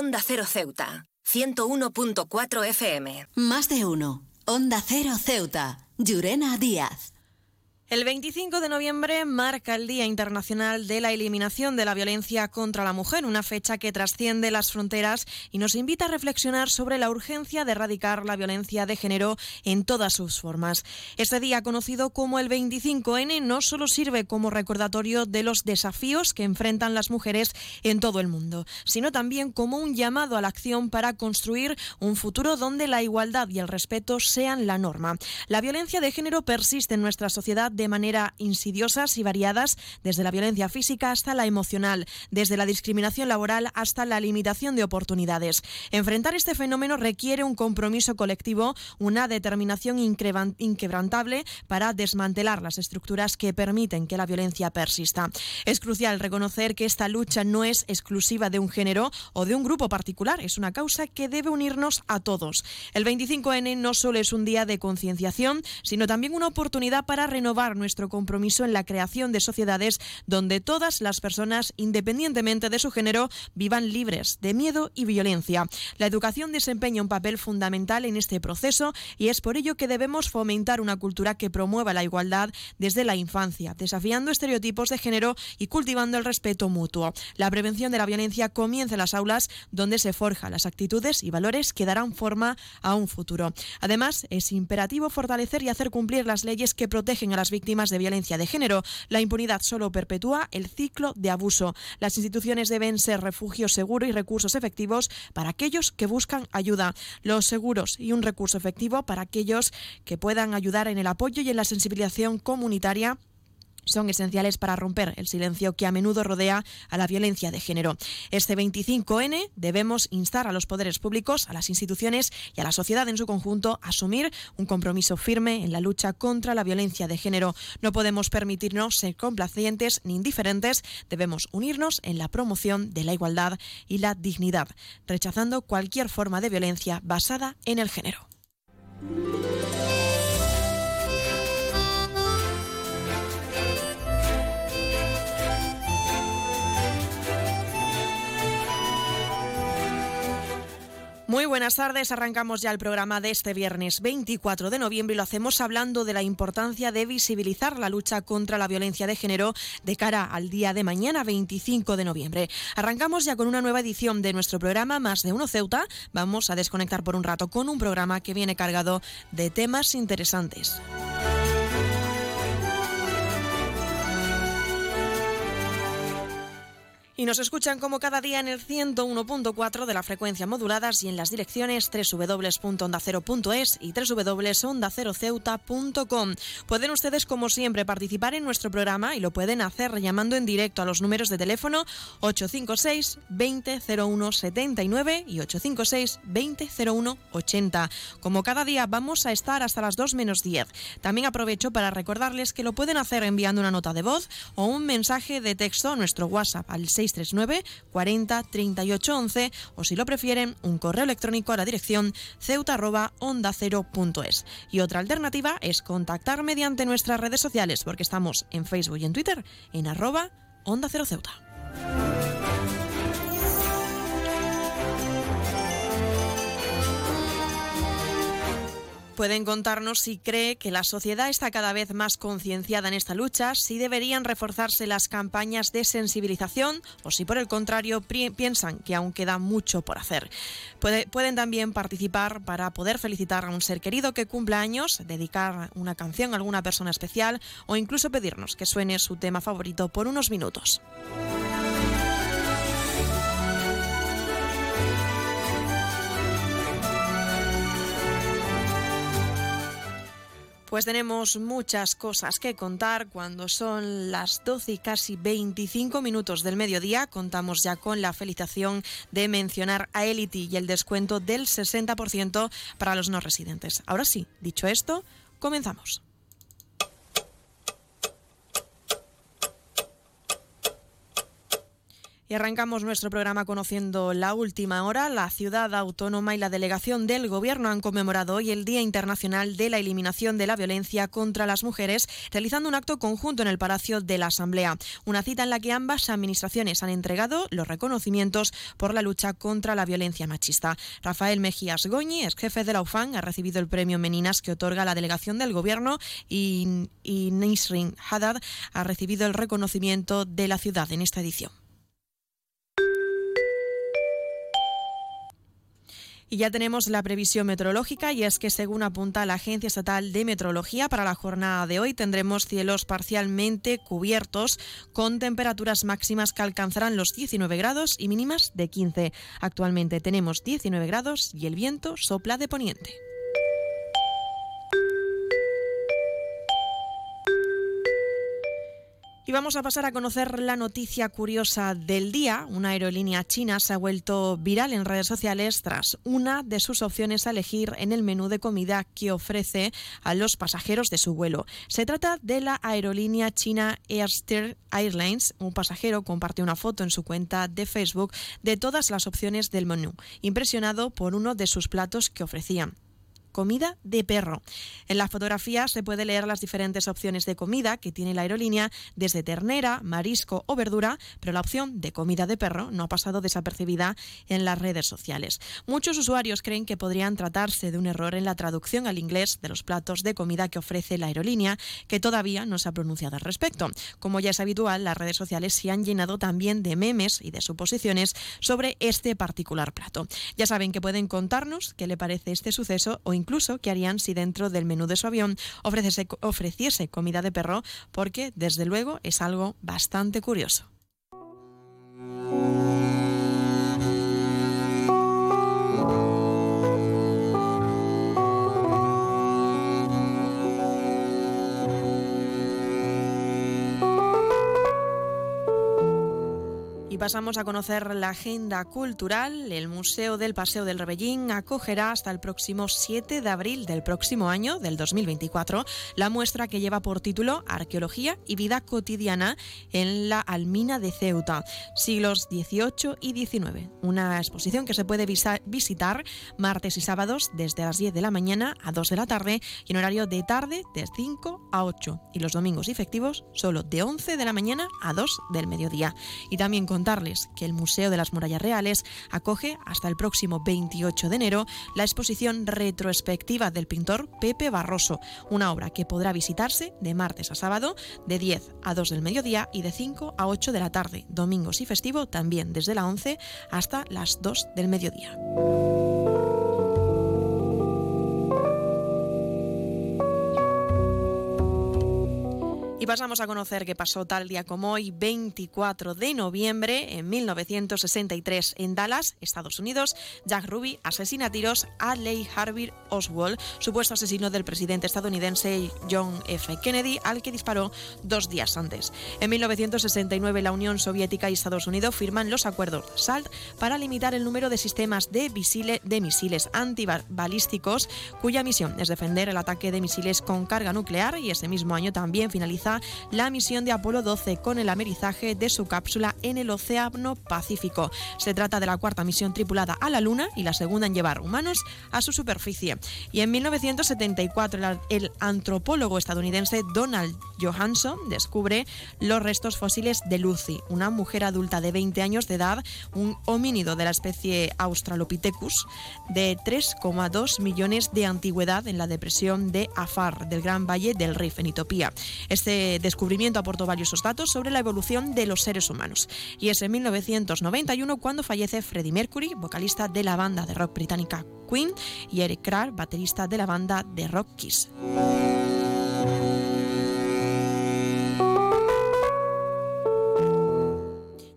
Onda Cero Ceuta, 101.4 FM. Más de uno. Onda Cero Ceuta. Llurena Díaz. El 25 de noviembre marca el Día Internacional de la Eliminación de la Violencia contra la Mujer, una fecha que trasciende las fronteras y nos invita a reflexionar sobre la urgencia de erradicar la violencia de género en todas sus formas. Este día, conocido como el 25N, no solo sirve como recordatorio de los desafíos que enfrentan las mujeres en todo el mundo, sino también como un llamado a la acción para construir un futuro donde la igualdad y el respeto sean la norma. La violencia de género persiste en nuestra sociedad de manera insidiosas y variadas, desde la violencia física hasta la emocional, desde la discriminación laboral hasta la limitación de oportunidades. Enfrentar este fenómeno requiere un compromiso colectivo, una determinación inquebrantable para desmantelar las estructuras que permiten que la violencia persista. Es crucial reconocer que esta lucha no es exclusiva de un género o de un grupo particular, es una causa que debe unirnos a todos. El 25N no solo es un día de concienciación, sino también una oportunidad para renovar nuestro compromiso en la creación de sociedades donde todas las personas, independientemente de su género, vivan libres de miedo y violencia. La educación desempeña un papel fundamental en este proceso y es por ello que debemos fomentar una cultura que promueva la igualdad desde la infancia, desafiando estereotipos de género y cultivando el respeto mutuo. La prevención de la violencia comienza en las aulas donde se forjan las actitudes y valores que darán forma a un futuro. Además, es imperativo fortalecer y hacer cumplir las leyes que protegen a las víctimas víctimas de violencia de género. La impunidad solo perpetúa el ciclo de abuso. Las instituciones deben ser refugio seguro y recursos efectivos para aquellos que buscan ayuda. Los seguros y un recurso efectivo para aquellos que puedan ayudar en el apoyo y en la sensibilización comunitaria son esenciales para romper el silencio que a menudo rodea a la violencia de género. Este 25N debemos instar a los poderes públicos, a las instituciones y a la sociedad en su conjunto a asumir un compromiso firme en la lucha contra la violencia de género. No podemos permitirnos ser complacientes ni indiferentes, debemos unirnos en la promoción de la igualdad y la dignidad, rechazando cualquier forma de violencia basada en el género. Muy buenas tardes, arrancamos ya el programa de este viernes 24 de noviembre y lo hacemos hablando de la importancia de visibilizar la lucha contra la violencia de género de cara al día de mañana 25 de noviembre. Arrancamos ya con una nueva edición de nuestro programa Más de Uno Ceuta. Vamos a desconectar por un rato con un programa que viene cargado de temas interesantes. Y nos escuchan como cada día en el 101.4 de la frecuencia moduladas y en las direcciones www.ondacero.es y www.ondaceroceuta.com. Pueden ustedes, como siempre, participar en nuestro programa y lo pueden hacer llamando en directo a los números de teléfono 856 2001 79 y 856 2001 80. Como cada día vamos a estar hasta las 2 menos 10. También aprovecho para recordarles que lo pueden hacer enviando una nota de voz o un mensaje de texto a nuestro WhatsApp al 6 639 40 38 11 o si lo prefieren un correo electrónico a la dirección ceuta@onda0.es. Y otra alternativa es contactar mediante nuestras redes sociales porque estamos en Facebook y en Twitter en arroba onda 0 ceuta. Pueden contarnos si cree que la sociedad está cada vez más concienciada en esta lucha, si deberían reforzarse las campañas de sensibilización o si por el contrario piensan que aún queda mucho por hacer. pueden también participar para poder felicitar a un ser querido que cumpla años, dedicar una canción a alguna persona especial o incluso pedirnos que suene su tema favorito por unos minutos. Pues tenemos muchas cosas que contar cuando son las 12 y casi 25 minutos del mediodía. Contamos ya con la felicitación de mencionar a Elity y el descuento del 60% para los no residentes. Ahora sí, dicho esto, comenzamos. Y arrancamos nuestro programa conociendo la última hora. La ciudad autónoma y la delegación del Gobierno han conmemorado hoy el Día Internacional de la Eliminación de la Violencia contra las Mujeres, realizando un acto conjunto en el Palacio de la Asamblea. Una cita en la que ambas administraciones han entregado los reconocimientos por la lucha contra la violencia machista. Rafael Mejías Goñi, ex jefe de la UFAN, ha recibido el premio Meninas que otorga la delegación del Gobierno y, y Nisrin Haddad ha recibido el reconocimiento de la ciudad en esta edición. Y ya tenemos la previsión meteorológica y es que según apunta la Agencia Estatal de Meteorología para la jornada de hoy tendremos cielos parcialmente cubiertos con temperaturas máximas que alcanzarán los 19 grados y mínimas de 15. Actualmente tenemos 19 grados y el viento sopla de poniente. Y vamos a pasar a conocer la noticia curiosa del día. Una aerolínea china se ha vuelto viral en redes sociales tras una de sus opciones a elegir en el menú de comida que ofrece a los pasajeros de su vuelo. Se trata de la aerolínea china Airster Airlines. Un pasajero compartió una foto en su cuenta de Facebook de todas las opciones del menú, impresionado por uno de sus platos que ofrecían comida de perro. En la fotografía se puede leer las diferentes opciones de comida que tiene la aerolínea, desde ternera, marisco o verdura, pero la opción de comida de perro no ha pasado desapercibida en las redes sociales. Muchos usuarios creen que podrían tratarse de un error en la traducción al inglés de los platos de comida que ofrece la aerolínea, que todavía no se ha pronunciado al respecto. Como ya es habitual, las redes sociales se han llenado también de memes y de suposiciones sobre este particular plato. Ya saben que pueden contarnos qué le parece este suceso o incluso qué harían si dentro del menú de su avión ofreciese, ofreciese comida de perro, porque desde luego es algo bastante curioso. Pasamos a conocer la agenda cultural. El Museo del Paseo del Rebellín acogerá hasta el próximo 7 de abril del próximo año, del 2024, la muestra que lleva por título Arqueología y vida cotidiana en la Almina de Ceuta, siglos XVIII y XIX. Una exposición que se puede visitar martes y sábados desde las 10 de la mañana a 2 de la tarde y en horario de tarde de 5 a 8 y los domingos y festivos solo de 11 de la mañana a 2 del mediodía. Y también que el Museo de las Murallas Reales acoge hasta el próximo 28 de enero la exposición retrospectiva del pintor Pepe Barroso, una obra que podrá visitarse de martes a sábado de 10 a 2 del mediodía y de 5 a 8 de la tarde, domingos y festivo también desde la 11 hasta las 2 del mediodía. Y pasamos a conocer qué pasó tal día como hoy, 24 de noviembre, en 1963, en Dallas, Estados Unidos. Jack Ruby asesina a tiros a Lee Harvey Oswald, supuesto asesino del presidente estadounidense John F. Kennedy, al que disparó dos días antes. En 1969, la Unión Soviética y Estados Unidos firman los acuerdos SALT para limitar el número de sistemas de, de misiles antibalísticos, cuya misión es defender el ataque de misiles con carga nuclear, y ese mismo año también finaliza la misión de Apolo 12 con el amerizaje de su cápsula en el Océano Pacífico. Se trata de la cuarta misión tripulada a la Luna y la segunda en llevar humanos a su superficie. Y en 1974 el antropólogo estadounidense Donald Johansson descubre los restos fósiles de Lucy, una mujer adulta de 20 años de edad, un homínido de la especie Australopithecus de 3,2 millones de antigüedad en la depresión de Afar del Gran Valle del Rif en Etiopía. Este descubrimiento aportó valiosos datos sobre la evolución de los seres humanos. Y es en 1991 cuando fallece Freddie Mercury, vocalista de la banda de rock británica Queen, y Eric Carr, baterista de la banda de rock Kiss.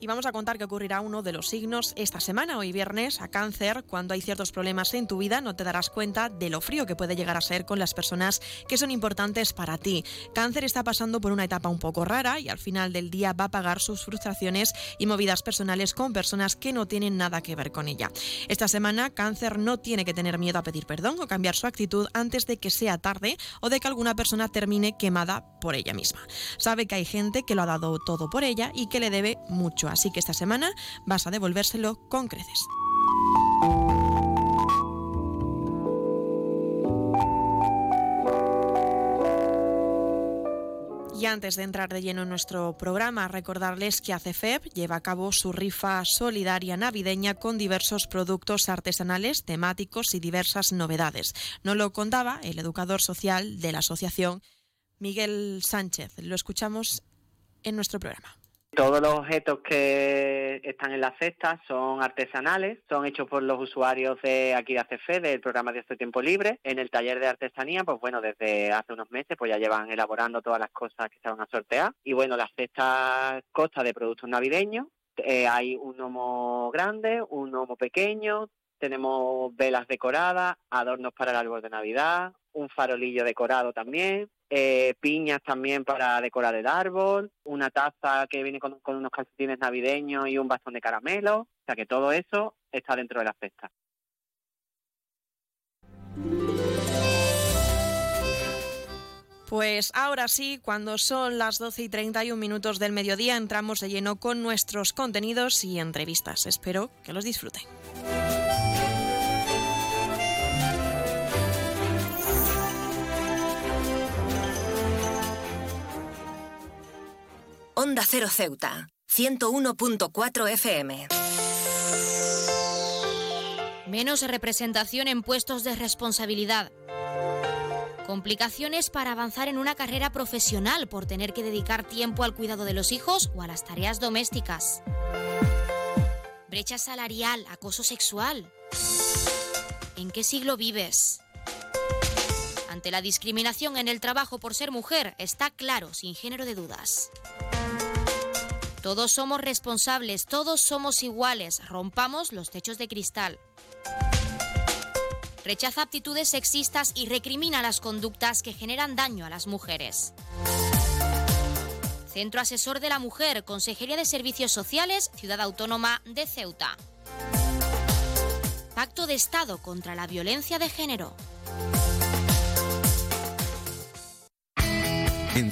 Y vamos a contar que ocurrirá uno de los signos esta semana, hoy viernes, a cáncer. Cuando hay ciertos problemas en tu vida, no te darás cuenta de lo frío que puede llegar a ser con las personas que son importantes para ti. Cáncer está pasando por una etapa un poco rara y al final del día va a pagar sus frustraciones y movidas personales con personas que no tienen nada que ver con ella. Esta semana, Cáncer no tiene que tener miedo a pedir perdón o cambiar su actitud antes de que sea tarde o de que alguna persona termine quemada por ella misma. Sabe que hay gente que lo ha dado todo por ella y que le debe mucho a Así que esta semana vas a devolvérselo con creces. Y antes de entrar de lleno en nuestro programa, recordarles que ACEFEB lleva a cabo su rifa solidaria navideña con diversos productos artesanales, temáticos y diversas novedades. No lo contaba el educador social de la asociación, Miguel Sánchez. Lo escuchamos en nuestro programa. Todos los objetos que están en la cesta son artesanales, son hechos por los usuarios de aquí de ACF, del programa de este tiempo libre. En el taller de artesanía, pues bueno, desde hace unos meses pues ya llevan elaborando todas las cosas que se van a sortear. Y bueno, la cesta consta de productos navideños. Eh, hay un gnomo grande, un gnomo pequeño, tenemos velas decoradas, adornos para el árbol de Navidad, un farolillo decorado también, eh, piñas también para decorar el árbol, una taza que viene con, unos calcetines navideños y un bastón de caramelo. O sea que todo eso está dentro de la cesta. Pues ahora sí, cuando son las 12 y 31 minutos del mediodía, entramos de lleno con nuestros contenidos y entrevistas. Espero que los disfruten. Onda Cero Ceuta, 101.4 FM. Menos representación en puestos de responsabilidad. Complicaciones para avanzar en una carrera profesional por tener que dedicar tiempo al cuidado de los hijos o a las tareas domésticas. Brecha salarial, acoso sexual. ¿En qué siglo vives? Ante la discriminación en el trabajo por ser mujer, está claro, sin género de dudas. Todos somos responsables, todos somos iguales, rompamos los techos de cristal. Rechaza aptitudes sexistas y recrimina las conductas que generan daño a las mujeres. Centro Asesor de la Mujer, Consejería de Servicios Sociales, Ciudad Autónoma de Ceuta. Pacto de Estado contra la Violencia de Género. En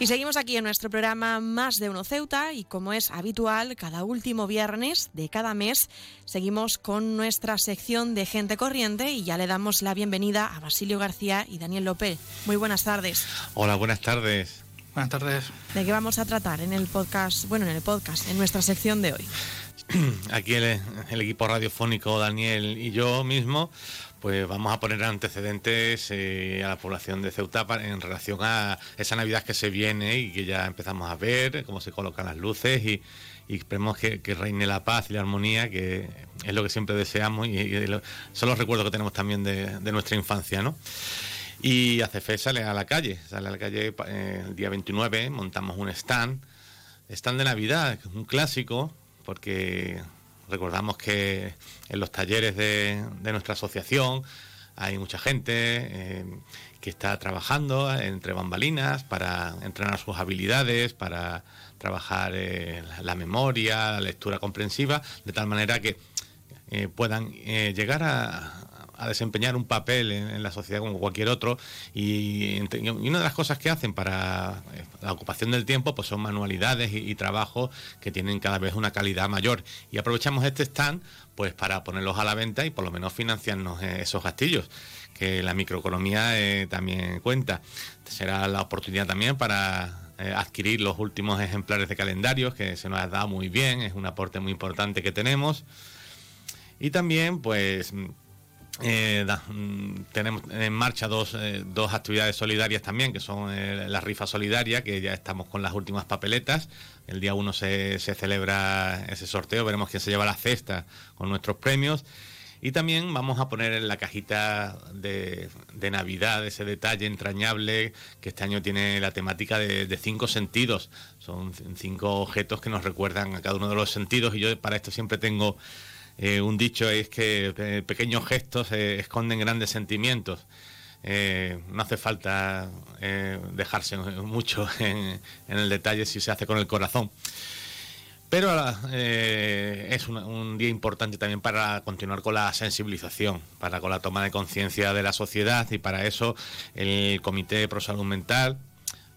Y seguimos aquí en nuestro programa Más de Uno Ceuta y como es habitual, cada último viernes de cada mes seguimos con nuestra sección de gente corriente y ya le damos la bienvenida a Basilio García y Daniel López. Muy buenas tardes. Hola, buenas tardes. Buenas tardes. ¿De qué vamos a tratar en el podcast, bueno, en el podcast, en nuestra sección de hoy? Aquí el, el equipo radiofónico, Daniel y yo mismo, pues vamos a poner antecedentes eh, a la población de Ceuta en relación a esa Navidad que se viene y que ya empezamos a ver, cómo se colocan las luces y, esperemos que, reine la paz y la armonía, que es lo que siempre deseamos y, son los recuerdos que tenemos también de, nuestra infancia, ¿no? Y ACFE sale a la calle, sale a la calle eh, el día 29, montamos un stand, stand de Navidad, un clásico, porque recordamos que en los talleres de, nuestra asociación hay mucha gente eh, que está trabajando entre bambalinas para entrenar sus habilidades, para trabajar eh, la memoria, la lectura comprensiva, de tal manera que eh, puedan llegar a, desempeñar un papel en, la sociedad como cualquier otro y, una de las cosas que hacen para la ocupación del tiempo pues son manualidades y, y trabajos que tienen cada vez una calidad mayor y aprovechamos este stand pues para ponerlos a la venta y por lo menos financiarnos eh, esos gastillos, que la microeconomía eh, también cuenta. Será la oportunidad también para eh, adquirir los últimos ejemplares de calendarios, que se nos ha dado muy bien, es un aporte muy importante que tenemos. Y también, pues, mm, tenemos en marcha dos, dos, actividades solidarias también, que son la rifa solidaria, que ya estamos con las últimas papeletas. El día 1 se, se, celebra ese sorteo, veremos quién se lleva la cesta con nuestros premios. Y también vamos a poner en la cajita de, de, Navidad ese detalle entrañable que este año tiene la temática de, cinco sentidos. Son cinco objetos que nos recuerdan a cada uno de los sentidos y yo para esto siempre tengo eh, un dicho, es que eh, pequeños gestos eh, esconden grandes sentimientos. No hace falta dejarse mucho en, el detalle si se hace con el corazón. Pero es un, día importante también para continuar con la sensibilización, para con la toma de conciencia de la sociedad y para eso el Comité Pro Salud Mental,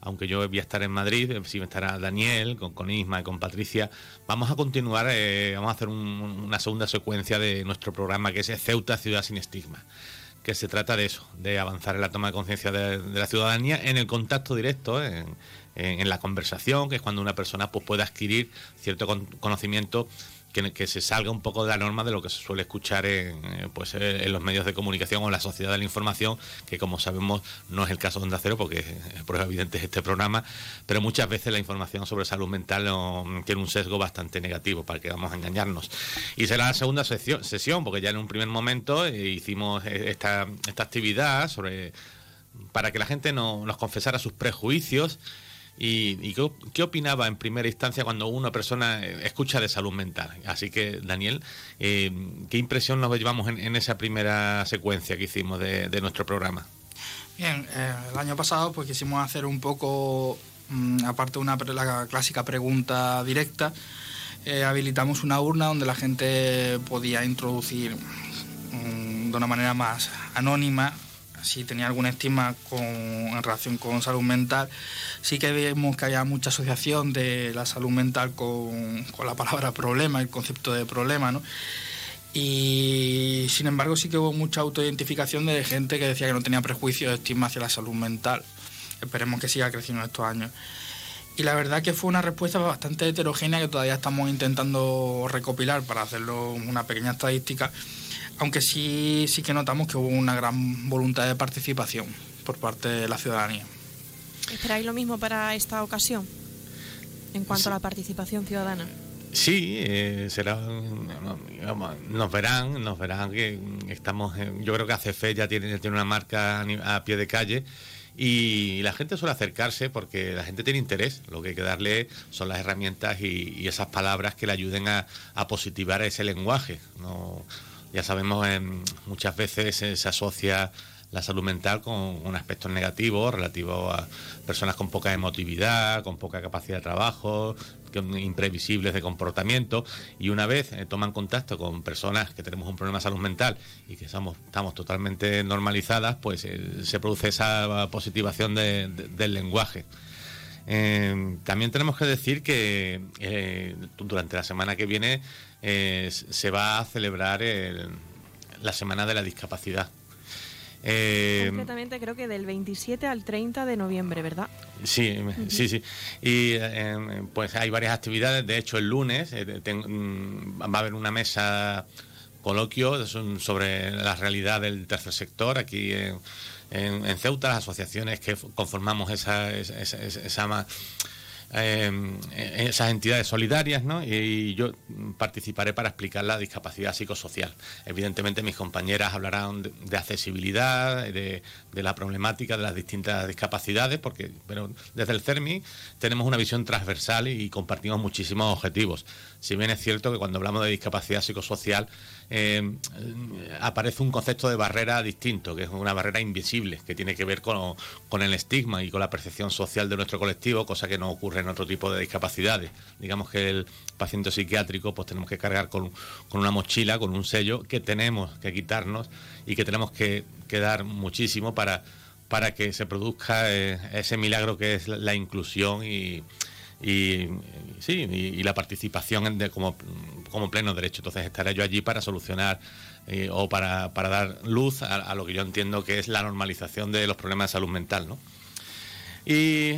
aunque yo voy a estar en Madrid, si estará Daniel, con, Isma y con Patricia, vamos a continuar, vamos a hacer una segunda secuencia de nuestro programa que es Ceuta Ciudad sin Estigma que se trata de eso, de avanzar en la toma de conciencia de, la ciudadanía, en el contacto directo, en, la conversación, que es cuando una persona pues, puede adquirir cierto conocimiento que, se salga un poco de la norma de lo que se suele escuchar en, eh, pues, eh, en los medios de comunicación o en la sociedad de la información, que como sabemos no es el caso de Onda Cero, porque es prueba evidente es este programa, pero muchas veces la información sobre salud mental tiene un sesgo bastante negativo, para que vamos a engañarnos. Y será la segunda sesión, porque ya en un primer momento eh, hicimos esta, esta actividad sobre para que la gente no, nos confesara sus prejuicios ¿Y, qué, opinaba en primera instancia cuando una persona eh, escucha de salud mental? Así que, Daniel, eh, ¿qué impresión nos llevamos en, esa primera secuencia que hicimos de, nuestro programa? Bien, eh, el año pasado pues quisimos hacer un poco, mm, aparte de una, la clásica pregunta directa, habilitamos una urna donde la gente podía introducir mm, de una manera más anónima si tenía alguna estima con, en relación con salud mental. Sí que vemos que había mucha asociación de la salud mental con, la palabra problema, el concepto de problema, ¿no? Y sin embargo sí que hubo mucha autoidentificación de gente que decía que no tenía prejuicios de estima hacia la salud mental. Esperemos que siga creciendo estos años. Y la verdad que fue una respuesta bastante heterogénea que todavía estamos intentando recopilar para hacerlo una pequeña estadística aunque sí, sí que notamos que hubo una gran voluntad de participación por parte de la ciudadanía. ¿Esperáis lo mismo para esta ocasión en cuanto a la participación ciudadana? Sí, eh, será, nos verán, nos verán que estamos, yo creo que ACF ya tiene, tiene una marca a pie de calle y la gente suele acercarse porque la gente tiene interés, lo que hay que darle son las herramientas y, esas palabras que le ayuden a, a positivar ese lenguaje. No, ya sabemos, muchas veces se asocia la salud mental con un aspecto negativo relativo a personas con poca emotividad, con poca capacidad de trabajo, imprevisibles de comportamiento y una vez eh, toman contacto con personas que tenemos un problema de salud mental y que estamos, estamos totalmente normalizadas, pues eh, se produce esa positivación del lenguaje. Eh, también tenemos que decir que durante la semana que viene se va a celebrar la Semana de la Discapacidad. Eh, Concretamente creo que del 27 al 30 de noviembre, ¿verdad? Sí, sí, sí. Y eh, pues hay varias actividades. De hecho, el lunes eh, mm, va a haber una mesa coloquio sobre la realidad del tercer sector aquí en, Ceuta, las asociaciones que conformamos esa, esa, esa eh, esas entidades solidarias, ¿no? Y, yo participaré para explicar la discapacidad psicosocial. Evidentemente mis compañeras hablarán de, accesibilidad, de, la problemática de las distintas discapacidades, porque pero desde el CERMI tenemos una visión transversal y compartimos muchísimos objetivos. Si bien es cierto que cuando hablamos de discapacidad psicosocial eh, aparece un concepto de barrera distinto, que es una barrera invisible, que tiene que ver con, el estigma y con la percepción social de nuestro colectivo, cosa que no ocurre en otro tipo de discapacidades. Digamos que el paciente psiquiátrico, pues tenemos que cargar con, con una mochila, con un sello que tenemos que quitarnos y que tenemos que, dar muchísimo para, para que se produzca eh, ese milagro que es la inclusión y sí, y, la participación de, como, como, pleno derecho. Entonces estaré yo allí para solucionar eh, o para, para, dar luz a, lo que yo entiendo que es la normalización de los problemas de salud mental. ¿no? Y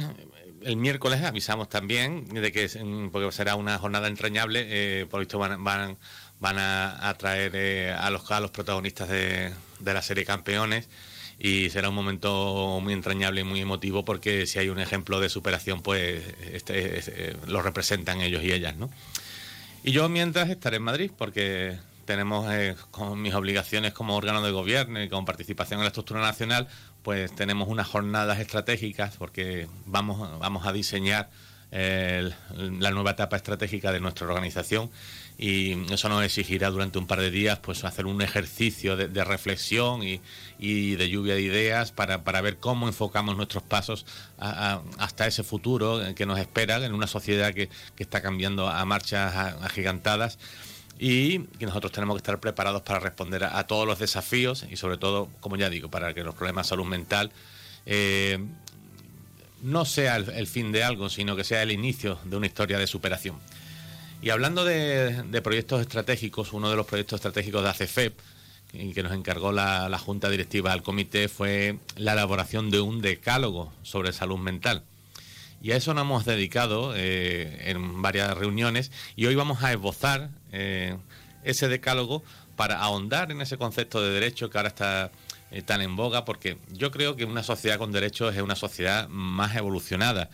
el miércoles avisamos también de que porque será una jornada entrañable, eh, por visto van, van, van a, traer eh, a, los, a los protagonistas de, de la serie Campeones y será un momento muy entrañable y muy emotivo porque si hay un ejemplo de superación, pues este, eh, lo representan ellos y ellas, ¿no? Y yo mientras estaré en Madrid porque tenemos eh, con mis obligaciones como órgano de gobierno y con participación en la estructura nacional, pues tenemos unas jornadas estratégicas porque vamos, vamos a diseñar la nueva etapa estratégica de nuestra organización y eso nos exigirá durante un par de días pues hacer un ejercicio de, reflexión y, de lluvia de ideas para, ver cómo enfocamos nuestros pasos hasta ese futuro que nos espera en una sociedad que, está cambiando a marchas agigantadas y que nosotros tenemos que estar preparados para responder a, todos los desafíos y sobre todo, como ya digo, para que los problemas de salud mental eh, no sea el, fin de algo, sino que sea el inicio de una historia de superación. Y hablando de, proyectos estratégicos, uno de los proyectos estratégicos de ACFEP, que nos encargó la, Junta Directiva al Comité, fue la elaboración de un decálogo sobre salud mental. Y a eso nos hemos dedicado eh, en varias reuniones y hoy vamos a esbozar eh, ese decálogo para ahondar en ese concepto de derecho que ahora está eh, tan en boga, porque yo creo que una sociedad con derechos es una sociedad más evolucionada.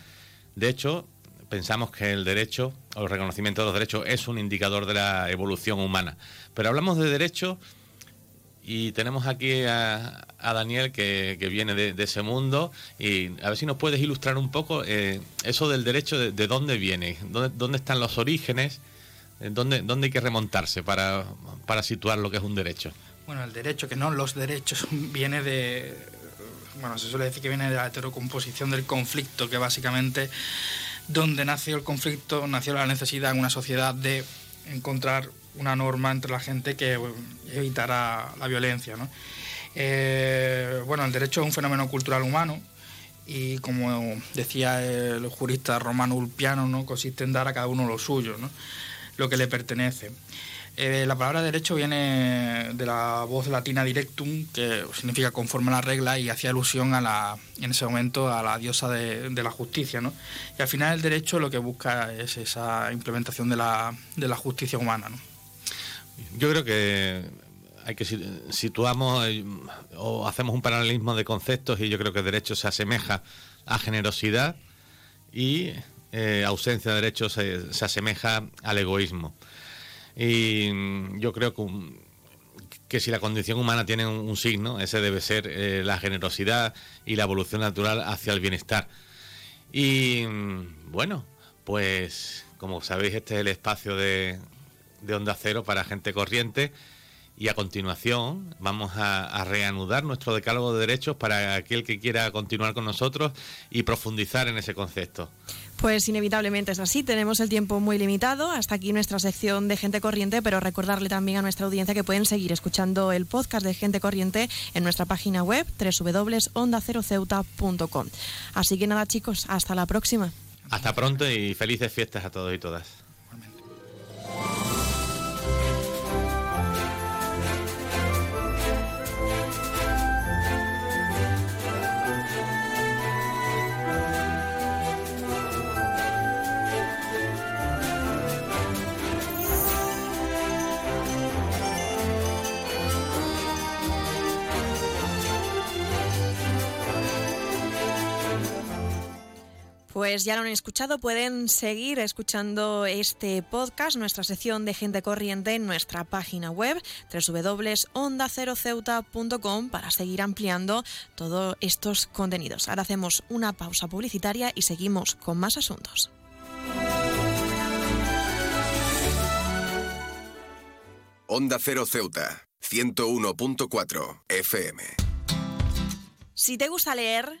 De hecho, pensamos que el derecho o el reconocimiento de los derechos es un indicador de la evolución humana. Pero hablamos de derechos y tenemos aquí a, Daniel que, viene de, ese mundo y a ver si nos puedes ilustrar un poco eh, eso del derecho, de, dónde viene, dónde, dónde, están los orígenes, dónde, dónde hay que remontarse para, para situar lo que es un derecho. Bueno, el derecho, que no los derechos, viene de. Bueno, se suele decir que viene de la heterocomposición del conflicto, que básicamente donde nació el conflicto, nació la necesidad en una sociedad de encontrar una norma entre la gente que evitara la violencia. ¿no? Eh, bueno, el derecho es un fenómeno cultural humano y como decía el jurista Romano Ulpiano, ¿no? consiste en dar a cada uno lo suyo, ¿no? Lo que le pertenece. Eh, la palabra derecho viene de la voz latina directum, que significa conforme a la regla y hacía alusión a la, en ese momento a la diosa de, la justicia. ¿no? Y al final el derecho lo que busca es esa implementación de la, de la justicia humana. Yo creo que hay que situamos eh, o hacemos un paralelismo de conceptos y yo creo que derecho se asemeja a generosidad y eh, ausencia de derechos se asemeja al egoísmo. Y yo creo que, que si la condición humana tiene un, signo, ese debe ser eh, la generosidad y la evolución natural hacia el bienestar. Y mm, bueno, pues como sabéis, este es el espacio de, de Onda Cero para gente corriente. Y a continuación vamos a, reanudar nuestro decálogo de derechos para aquel que quiera continuar con nosotros y profundizar en ese concepto. Pues inevitablemente es así, tenemos el tiempo muy limitado. Hasta aquí nuestra sección de Gente Corriente, pero recordarle también a nuestra audiencia que pueden seguir escuchando el podcast de Gente Corriente en nuestra página web www.ondaceroceuta.com. Así que nada chicos, hasta la próxima. Hasta pronto y felices fiestas a todos y todas. Pues ya lo han escuchado, pueden seguir escuchando este podcast, nuestra sección de gente corriente en nuestra página web www.ondaceroceuta.com para seguir ampliando todos estos contenidos. Ahora hacemos una pausa publicitaria y seguimos con más asuntos. Onda Cero Ceuta, 101.4 FM. Si te gusta leer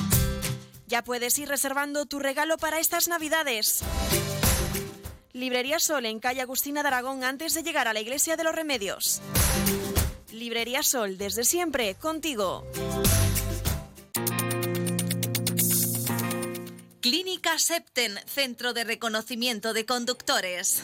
Ya puedes ir reservando tu regalo para estas navidades. Librería Sol en calle Agustina de Aragón antes de llegar a la Iglesia de los Remedios. Librería Sol, desde siempre, contigo. Clínica Septen, Centro de Reconocimiento de Conductores.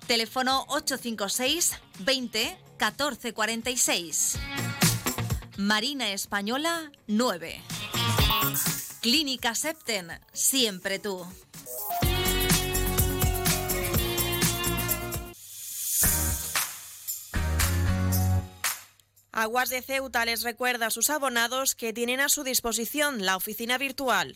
Teléfono 856 20 1446. Marina Española 9. Clínica Septen, siempre tú. Aguas de Ceuta les recuerda a sus abonados que tienen a su disposición la oficina virtual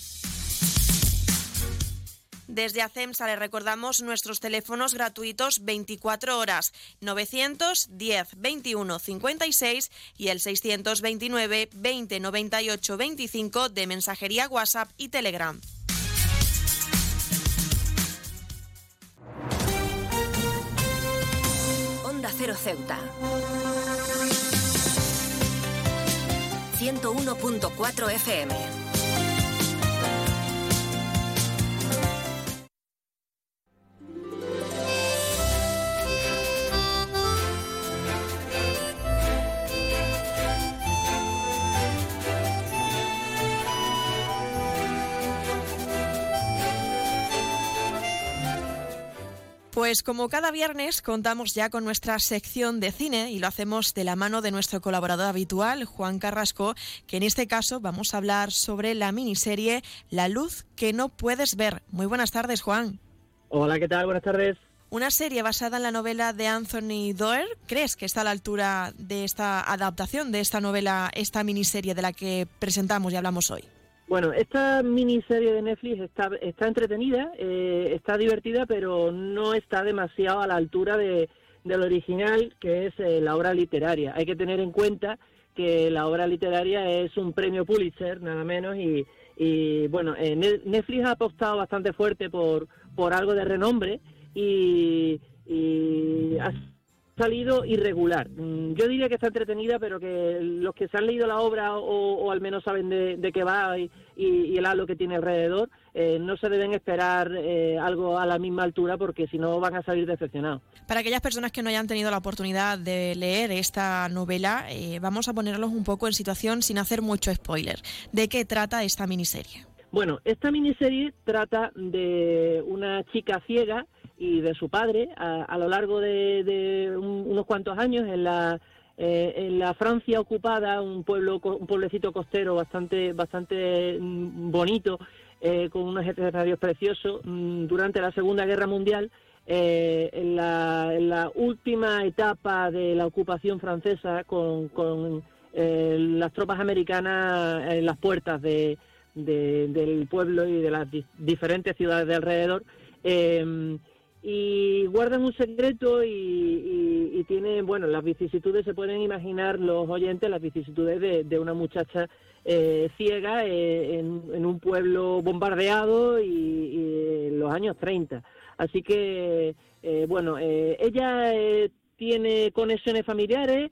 Desde ACEMSA le recordamos nuestros teléfonos gratuitos 24 horas 910 21 56 y el 629 20 98 25 de mensajería WhatsApp y Telegram. Onda Cero Ceuta. 101.4 FM. Pues como cada viernes contamos ya con nuestra sección de cine y lo hacemos de la mano de nuestro colaborador habitual, Juan Carrasco, que en este caso vamos a hablar sobre la miniserie La luz que no puedes ver. Muy buenas tardes, Juan. Hola, ¿qué tal? Buenas tardes. Una serie basada en la novela de Anthony Doerr. ¿Crees que está a la altura de esta adaptación, de esta novela, esta miniserie de la que presentamos y hablamos hoy? Bueno, esta miniserie de Netflix está, está entretenida, eh, está divertida, pero no está demasiado a la altura de, del original, que es eh, la obra literaria. Hay que tener en cuenta que la obra literaria es un premio Pulitzer, nada menos, y, y bueno, eh, Netflix ha apostado bastante fuerte por, por algo de renombre y, y salido irregular. Mm, yo diría que está entretenida, pero que los que se han leído la obra o, al menos saben de, qué va y, el halo que tiene alrededor, eh, no se deben esperar eh, algo a la misma altura porque si no van a salir decepcionados. Para aquellas personas que no hayan tenido la oportunidad de leer esta novela, eh, vamos a ponerlos un poco en situación sin hacer mucho spoiler. ¿De qué trata esta miniserie? Bueno, esta miniserie trata de una chica ciega y de su padre a, lo largo de, unos cuantos años en la eh, en la Francia ocupada un pueblo un pueblecito costero bastante bastante mm, bonito eh, con unos escenarios preciosos mm, durante la Segunda Guerra Mundial eh, en, la, última etapa de la ocupación francesa con, con las tropas americanas en las puertas de, del pueblo y de las diferentes ciudades de alrededor. Eh, y guardan un secreto y, tienen, bueno, las vicisitudes, se pueden imaginar los oyentes, las vicisitudes de, una muchacha eh, ciega eh, en, un pueblo bombardeado y, en los años 30. Así que, eh, bueno, ella tiene conexiones familiares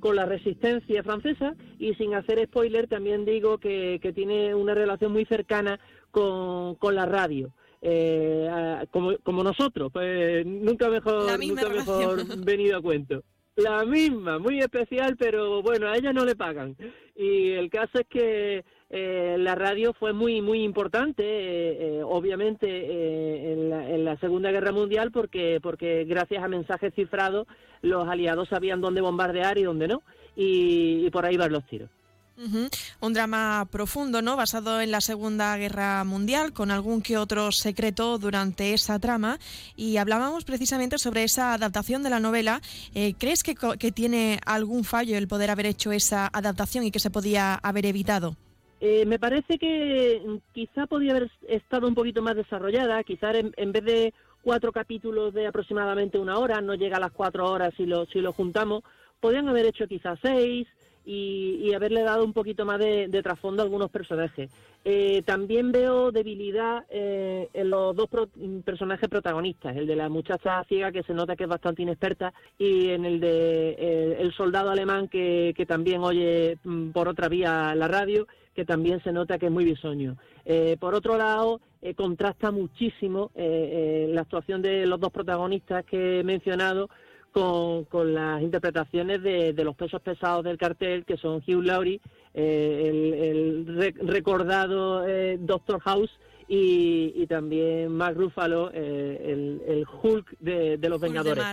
con la resistencia francesa y sin hacer spoiler también digo que, tiene una relación muy cercana con, con la radio eh, como, como nosotros, pues nunca mejor, nunca mejor venido a cuento. La misma, muy especial, pero bueno, a ella no le pagan. Y el caso es que eh, la radio fue muy muy importante, eh, eh, obviamente en la, en, la, Segunda Guerra Mundial, porque porque gracias a mensajes cifrados los aliados sabían dónde bombardear y dónde no, y por ahí van los tiros. Un drama profundo, ¿no? Basado en la Segunda Guerra Mundial, con algún que otro secreto durante esa trama. Y hablábamos precisamente sobre esa adaptación de la novela. Eh, ¿Crees que, tiene algún fallo el poder haber hecho esa adaptación y que se podía haber evitado? Eh, me parece que quizá podía haber estado un poquito más desarrollada, quizá en, vez de cuatro capítulos de aproximadamente una hora, no llega a las cuatro horas si lo, si lo juntamos, podían haber hecho quizás seis, y, haberle dado un poquito más de, trasfondo a algunos personajes. Eh, también veo debilidad eh, en los dos personajes protagonistas, el de la muchacha ciega que se nota que es bastante inexperta y en el de eh, el soldado alemán que, también oye mm, por otra vía la radio, que también se nota que es muy bisoño. por otro lado, contrasta muchísimo la actuación de los dos protagonistas que he mencionado con, las interpretaciones de, los pesos pesados del cartel, que son Hugh Laurie, eh, el, recordado eh, Doctor House, y, también Mark Ruffalo, eh, el, Hulk de, los Vengadores.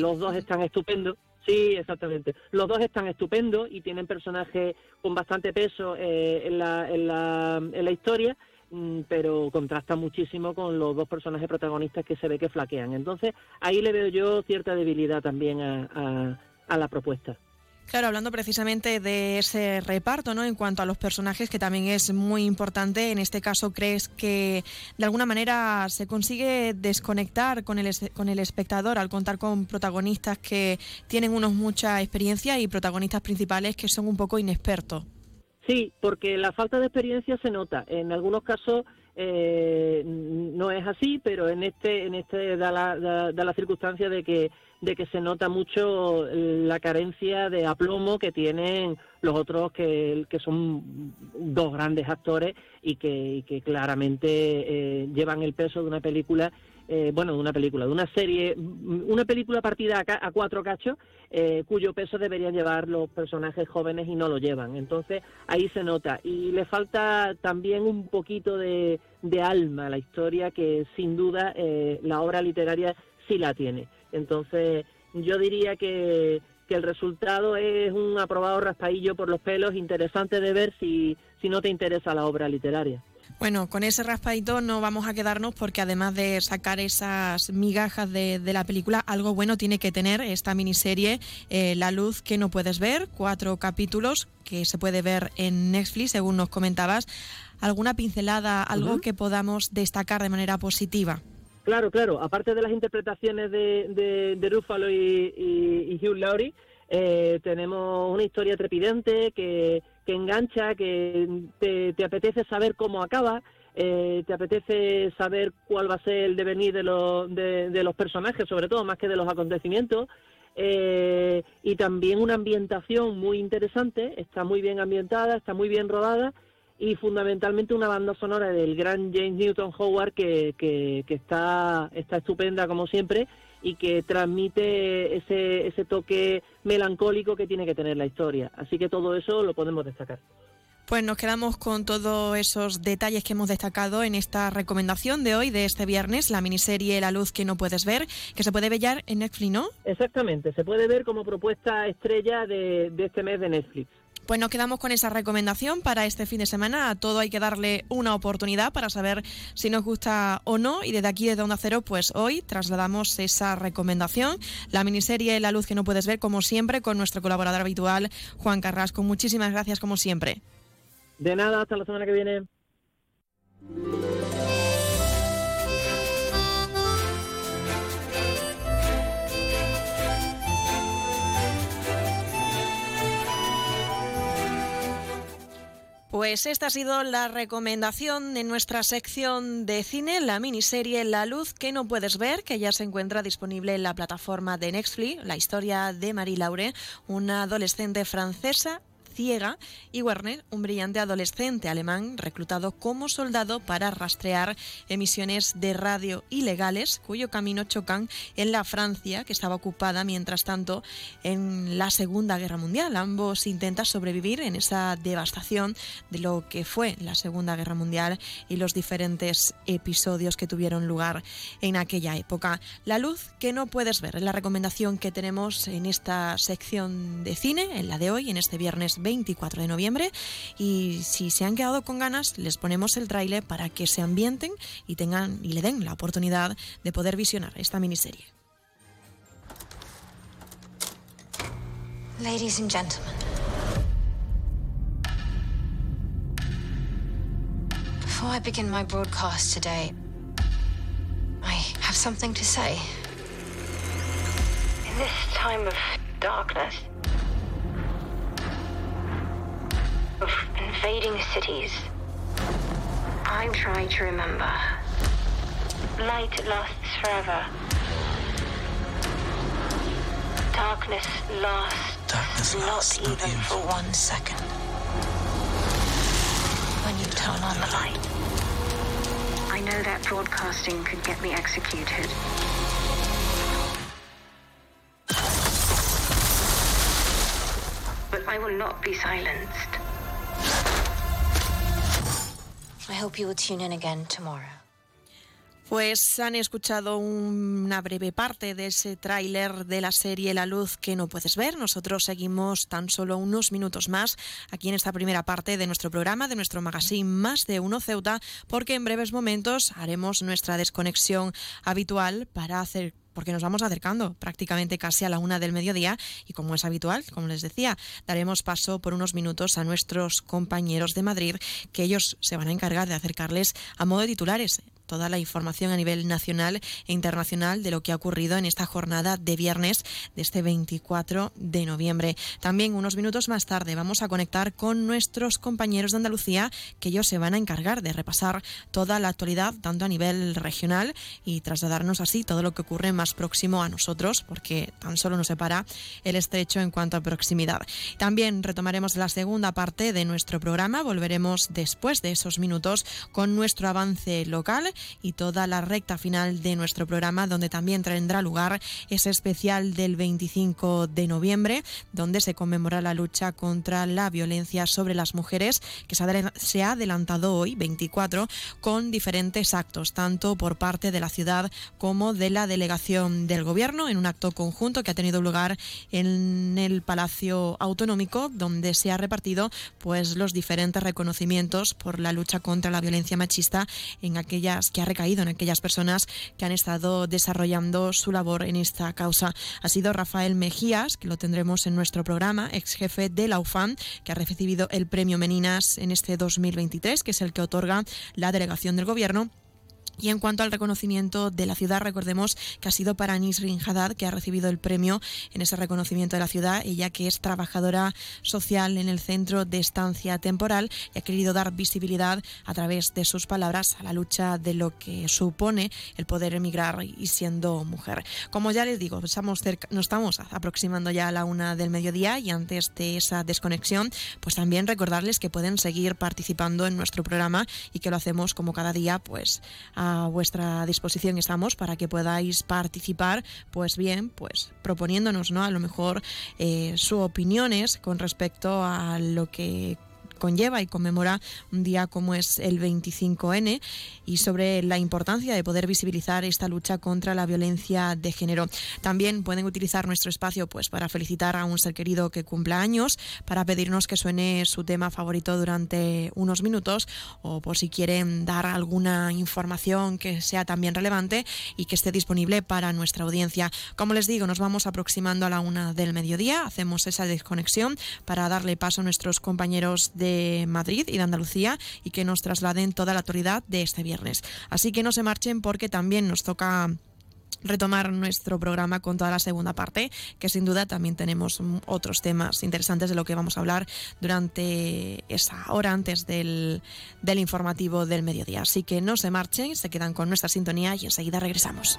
Los dos están estupendos. Sí, exactamente. Los dos están estupendos y tienen personajes con bastante peso en la, en, la, en la historia Mm, pero contrasta muchísimo con los dos personajes protagonistas que se ve que flaquean. Entonces, ahí le veo yo cierta debilidad también a, la propuesta. Claro, hablando precisamente de ese reparto, ¿no? En cuanto a los personajes, que también es muy importante. En este caso, ¿crees que de alguna manera se consigue desconectar con el, con el espectador al contar con protagonistas que tienen unos mucha experiencia y protagonistas principales que son un poco inexpertos? Sí, porque la falta de experiencia se nota. En algunos casos eh, no es así, pero en este, en este da la, da, la circunstancia de que de que se nota mucho la carencia de aplomo que tienen los otros que, que son dos grandes actores y que, que claramente eh, llevan el peso de una película eh, bueno, de una película, de una serie, una película partida a, cuatro cachos, eh, cuyo peso deberían llevar los personajes jóvenes y no lo llevan. Entonces ahí se nota. Y le falta también un poquito de, alma a la historia que sin duda eh, la obra literaria sí la tiene. Entonces yo diría que, que el resultado es un aprobado raspadillo por los pelos, interesante de ver si, si no te interesa la obra literaria. Bueno, con ese raspadito no vamos a quedarnos porque además de sacar esas migajas de, la película, algo bueno tiene que tener esta miniserie eh, La luz que no puedes ver, cuatro capítulos que se puede ver en Netflix, según nos comentabas. ¿Alguna pincelada, algo que podamos destacar de manera positiva? Claro, claro. Aparte de las interpretaciones de, de, Ruffalo y, Hugh Laurie, eh, tenemos una historia trepidante que que engancha, que te, apetece saber cómo acaba, eh, te apetece saber cuál va a ser el devenir de, los, de, los personajes, sobre todo más que de los acontecimientos. Eh, y también una ambientación muy interesante, está muy bien ambientada, está muy bien rodada y fundamentalmente una banda sonora del gran James Newton Howard que, que, que está, está estupenda como siempre y que transmite ese, ese toque melancólico que tiene que tener la historia. Así que todo eso lo podemos destacar. Pues nos quedamos con todos esos detalles que hemos destacado en esta recomendación de hoy, de este viernes, la miniserie La luz que no puedes ver, que se puede ver en Netflix, ¿no? Exactamente, se puede ver como propuesta estrella de, de este mes de Netflix. Pues nos quedamos con esa recomendación para este fin de semana. A todo hay que darle una oportunidad para saber si nos gusta o no. Y desde aquí, desde Onda Cero, pues hoy trasladamos esa recomendación. La miniserie La luz que no puedes ver, como siempre, con nuestro colaborador habitual, Juan Carrasco. Muchísimas gracias, como siempre. De nada, hasta la semana que viene. Pues esta ha sido la recomendación de nuestra sección de cine, la miniserie La luz que no puedes ver, que ya se encuentra disponible en la plataforma de Netflix, la historia de Marie Laure, una adolescente francesa ciega y Werner, un brillante adolescente alemán reclutado como soldado para rastrear emisiones de radio ilegales cuyo camino chocan en la Francia que estaba ocupada mientras tanto en la Segunda Guerra Mundial. Ambos intentan sobrevivir en esa devastación de lo que fue la Segunda Guerra Mundial y los diferentes episodios que tuvieron lugar en aquella época. La luz que no puedes ver es la recomendación que tenemos en esta sección de cine, en la de hoy, en este viernes 24 de noviembre y si se han quedado con ganas les ponemos el tráiler para que se ambienten y tengan y le den la oportunidad de poder visionar esta miniserie. Ladies and gentlemen. Before I begin my broadcast today, I have something to say. In this time of darkness, of invading cities. I'm trying to remember. Light lasts forever. Darkness lasts Darkness not lasts even, not even for one second. When you turn on the light. I know that broadcasting could get me executed. But I will not be silenced. Pues han escuchado una breve parte de ese tráiler de la serie La Luz que no puedes ver. Nosotros seguimos tan solo unos minutos más aquí en esta primera parte de nuestro programa, de nuestro magazine Más de Uno Ceuta, porque en breves momentos haremos nuestra desconexión habitual para hacer porque nos vamos acercando prácticamente casi a la una del mediodía y como es habitual, como les decía, daremos paso por unos minutos a nuestros compañeros de Madrid que ellos se van a encargar de acercarles a modo de titulares toda la información a nivel nacional e internacional de lo que ha ocurrido en esta jornada de viernes de este 24 de noviembre. También unos minutos más tarde vamos a conectar con nuestros compañeros de Andalucía que ellos se van a encargar de repasar toda la actualidad tanto a nivel regional y trasladarnos así todo lo que ocurre más próximo a nosotros porque tan solo nos separa el estrecho en cuanto a proximidad. También retomaremos la segunda parte de nuestro programa, volveremos después de esos minutos con nuestro avance local y toda la recta final de nuestro programa, donde también tendrá lugar ese especial del 25 de noviembre, donde se conmemora la lucha contra la violencia sobre las mujeres, que se ha adelantado hoy, 24, con diferentes actos, tanto por parte de la ciudad como de la delegación del Gobierno, en un acto conjunto que ha tenido lugar en el Palacio Autonómico, donde se ha repartido pues los diferentes reconocimientos por la lucha contra la violencia machista en aquellas que ha recaído en aquellas personas que han estado desarrollando su labor en esta causa. Ha sido Rafael Mejías, que lo tendremos en nuestro programa, ex jefe de la UFAM, que ha recibido el premio Meninas en este 2023, que es el que otorga la delegación del Gobierno y en cuanto al reconocimiento de la ciudad, recordemos que ha sido para Nisrin Haddad, que ha recibido el premio en ese reconocimiento de la ciudad, ella que es trabajadora social en el centro de estancia temporal y ha querido dar visibilidad a través de sus palabras a la lucha de lo que supone el poder emigrar y siendo mujer. Como ya les digo, estamos nos estamos aproximando ya a la una del mediodía y antes de esa desconexión, pues también recordarles que pueden seguir participando en nuestro programa y que lo hacemos como cada día, pues a a vuestra disposición estamos para que podáis participar, pues bien, pues proponiéndonos, ¿no? A lo mejor eh, sus opiniones con respecto a lo que conlleva y conmemora un día como es el 25N y sobre la importancia de poder visibilizar esta lucha contra la violencia de género. También pueden utilizar nuestro espacio pues para felicitar a un ser querido que cumpla años, para pedirnos que suene su tema favorito durante unos minutos o por si quieren dar alguna información que sea también relevante y que esté disponible para nuestra audiencia. Como les digo, nos vamos aproximando a la una del mediodía, hacemos esa desconexión para darle paso a nuestros compañeros de Madrid y de Andalucía y que nos trasladen toda la autoridad de este viernes. Así que no se marchen porque también nos toca retomar nuestro programa con toda la segunda parte, que sin duda también tenemos otros temas interesantes de lo que vamos a hablar durante esa hora antes del, del informativo del mediodía. Así que no se marchen, se quedan con nuestra sintonía y enseguida regresamos.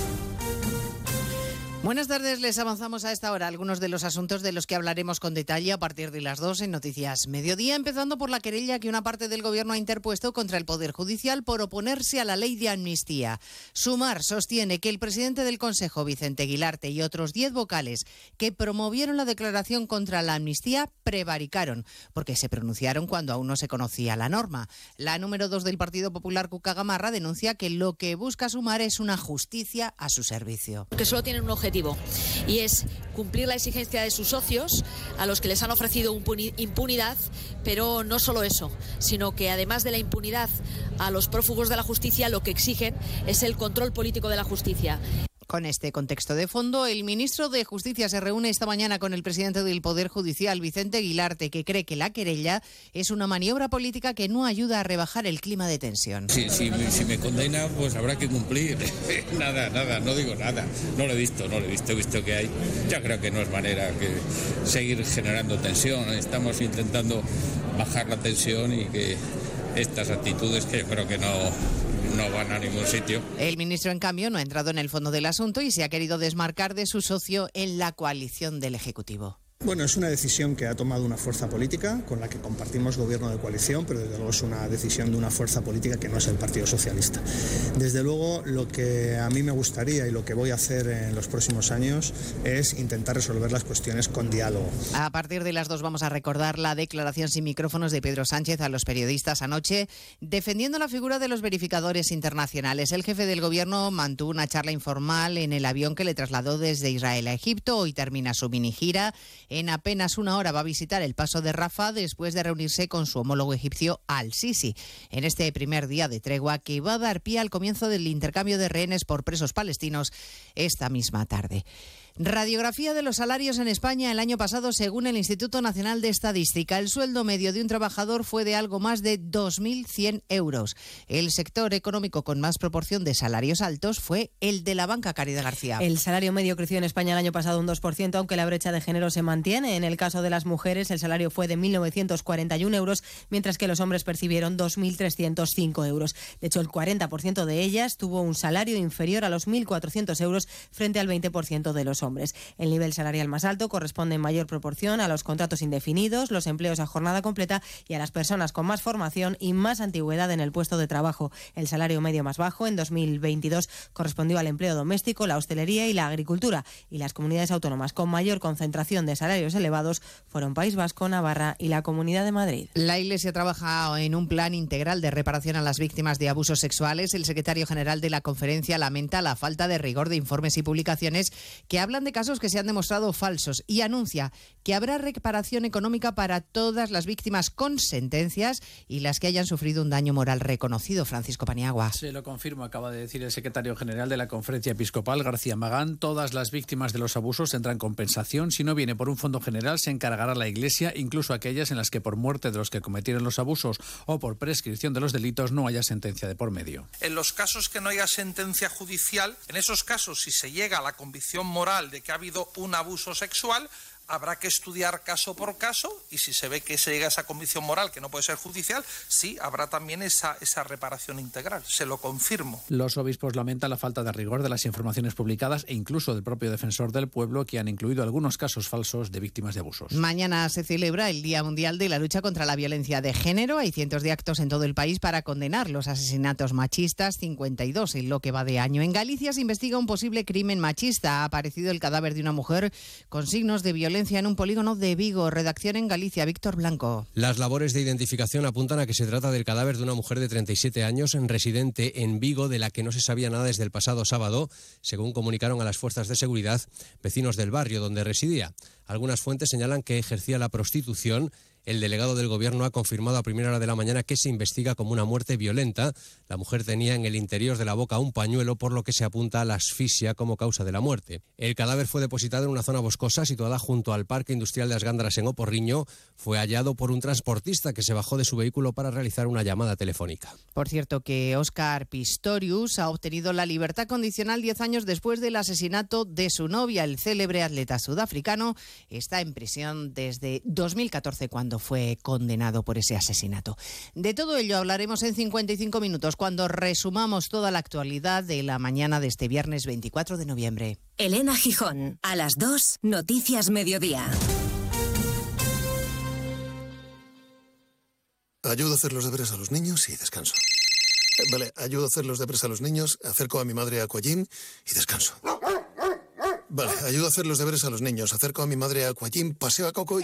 Buenas tardes, les avanzamos a esta hora algunos de los asuntos de los que hablaremos con detalle a partir de las dos en Noticias Mediodía, empezando por la querella que una parte del Gobierno ha interpuesto contra el Poder Judicial por oponerse a la ley de amnistía. Sumar sostiene que el presidente del Consejo, Vicente Aguilarte, y otros diez vocales que promovieron la declaración contra la amnistía prevaricaron, porque se pronunciaron cuando aún no se conocía la norma. La número dos del Partido Popular, Cuca Gamarra, denuncia que lo que busca Sumar es una justicia a su servicio. Que solo tienen un objetivo y es cumplir la exigencia de sus socios a los que les han ofrecido impunidad, pero no solo eso, sino que además de la impunidad a los prófugos de la justicia lo que exigen es el control político de la justicia. Con este contexto de fondo, el ministro de Justicia se reúne esta mañana con el presidente del Poder Judicial, Vicente Aguilarte, que cree que la querella es una maniobra política que no ayuda a rebajar el clima de tensión. Si me condena, pues habrá que cumplir. nada, nada, no digo nada. No lo he visto, no lo he visto, he visto que hay. Ya creo que no es manera que seguir generando tensión. Estamos intentando bajar la tensión y que estas actitudes que yo creo que no no van a ningún sitio. El ministro, en cambio, no ha entrado en el fondo del asunto y se ha querido desmarcar de su socio en la coalición del Ejecutivo. Bueno, es una decisión que ha tomado una fuerza política con la que compartimos gobierno de coalición, pero desde luego es una decisión de una fuerza política que no es el Partido Socialista. Desde luego, lo que a mí me gustaría y lo que voy a hacer en los próximos años es intentar resolver las cuestiones con diálogo. A partir de las dos vamos a recordar la declaración sin micrófonos de Pedro Sánchez a los periodistas anoche, defendiendo la figura de los verificadores internacionales. El jefe del gobierno mantuvo una charla informal en el avión que le trasladó desde Israel a Egipto. Hoy termina su mini gira. En apenas una hora va a visitar el paso de Rafa después de reunirse con su homólogo egipcio Al-Sisi. En este primer día de tregua que va a dar pie al comienzo del intercambio de rehenes por presos palestinos esta misma tarde. Radiografía de los salarios en España el año pasado según el Instituto Nacional de Estadística. El sueldo medio de un trabajador fue de algo más de 2.100 euros. El sector económico con más proporción de salarios altos fue el de la banca Caridad García. El salario medio creció en España el año pasado un 2%, aunque la brecha de género se mantiene. En el caso de las mujeres, el salario fue de 1.941 euros, mientras que los hombres percibieron 2.305 euros. De hecho, el 40% de ellas tuvo un salario inferior a los 1.400 euros frente al 20% de los hombres. El nivel salarial más alto corresponde en mayor proporción a los contratos indefinidos, los empleos a jornada completa y a las personas con más formación y más antigüedad en el puesto de trabajo. El salario medio más bajo en 2022 correspondió al empleo doméstico, la hostelería y la agricultura. Y las comunidades autónomas con mayor concentración de salarios elevados fueron País Vasco, Navarra y la Comunidad de Madrid. La Iglesia trabaja en un plan integral de reparación a las víctimas de abusos sexuales. El secretario general de la conferencia lamenta la falta de rigor de informes y publicaciones que hablan de casos que se han demostrado falsos y anuncia que habrá reparación económica para todas las víctimas con sentencias y las que hayan sufrido un daño moral reconocido. Francisco Paniagua. Se lo confirmo, acaba de decir el secretario general de la Conferencia Episcopal, García Magán. Todas las víctimas de los abusos tendrán compensación. Si no viene por un fondo general, se encargará la Iglesia, incluso aquellas en las que por muerte de los que cometieron los abusos o por prescripción de los delitos no haya sentencia de por medio. En los casos que no haya sentencia judicial, en esos casos, si se llega a la convicción moral de que ha habido un abuso sexual, habrá que estudiar caso por caso y si se ve que se llega a esa convicción moral que no puede ser judicial, sí, habrá también esa, esa reparación integral. Se lo confirmo. Los obispos lamentan la falta de rigor de las informaciones publicadas e incluso del propio defensor del pueblo que han incluido algunos casos falsos de víctimas de abusos. Mañana se celebra el Día Mundial de la Lucha contra la Violencia de Género. Hay cientos de actos en todo el país para condenar los asesinatos machistas, 52 en lo que va de año. En Galicia se investiga un posible crimen machista. Ha aparecido el cadáver de una mujer con signos de violencia en un polígono de Vigo. Redacción en Galicia, Víctor Blanco. Las labores de identificación apuntan a que se trata del cadáver de una mujer de 37 años, residente en Vigo, de la que no se sabía nada desde el pasado sábado, según comunicaron a las fuerzas de seguridad vecinos del barrio donde residía. Algunas fuentes señalan que ejercía la prostitución el delegado del Gobierno ha confirmado a primera hora de la mañana que se investiga como una muerte violenta. La mujer tenía en el interior de la boca un pañuelo, por lo que se apunta a la asfixia como causa de la muerte. El cadáver fue depositado en una zona boscosa situada junto al Parque Industrial de Asgándaras en Oporriño. Fue hallado por un transportista que se bajó de su vehículo para realizar una llamada telefónica. Por cierto, que Oscar Pistorius ha obtenido la libertad condicional 10 años después del asesinato de su novia. El célebre atleta sudafricano está en prisión desde 2014, cuando fue condenado por ese asesinato. De todo ello hablaremos en 55 minutos cuando resumamos toda la actualidad de la mañana de este viernes 24 de noviembre. Elena Gijón, a las 2, Noticias Mediodía. Ayudo a hacer los deberes a los niños y descanso. Eh, Vale, ayudo a hacer los deberes a los niños, acerco a mi madre a Aquagym y descanso. Vale, ayudo a hacer los deberes a los niños, acerco a mi madre a Aquagym, paseo a Coco y...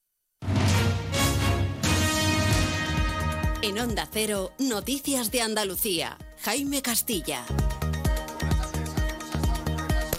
En Onda Cero, Noticias de Andalucía. Jaime Castilla.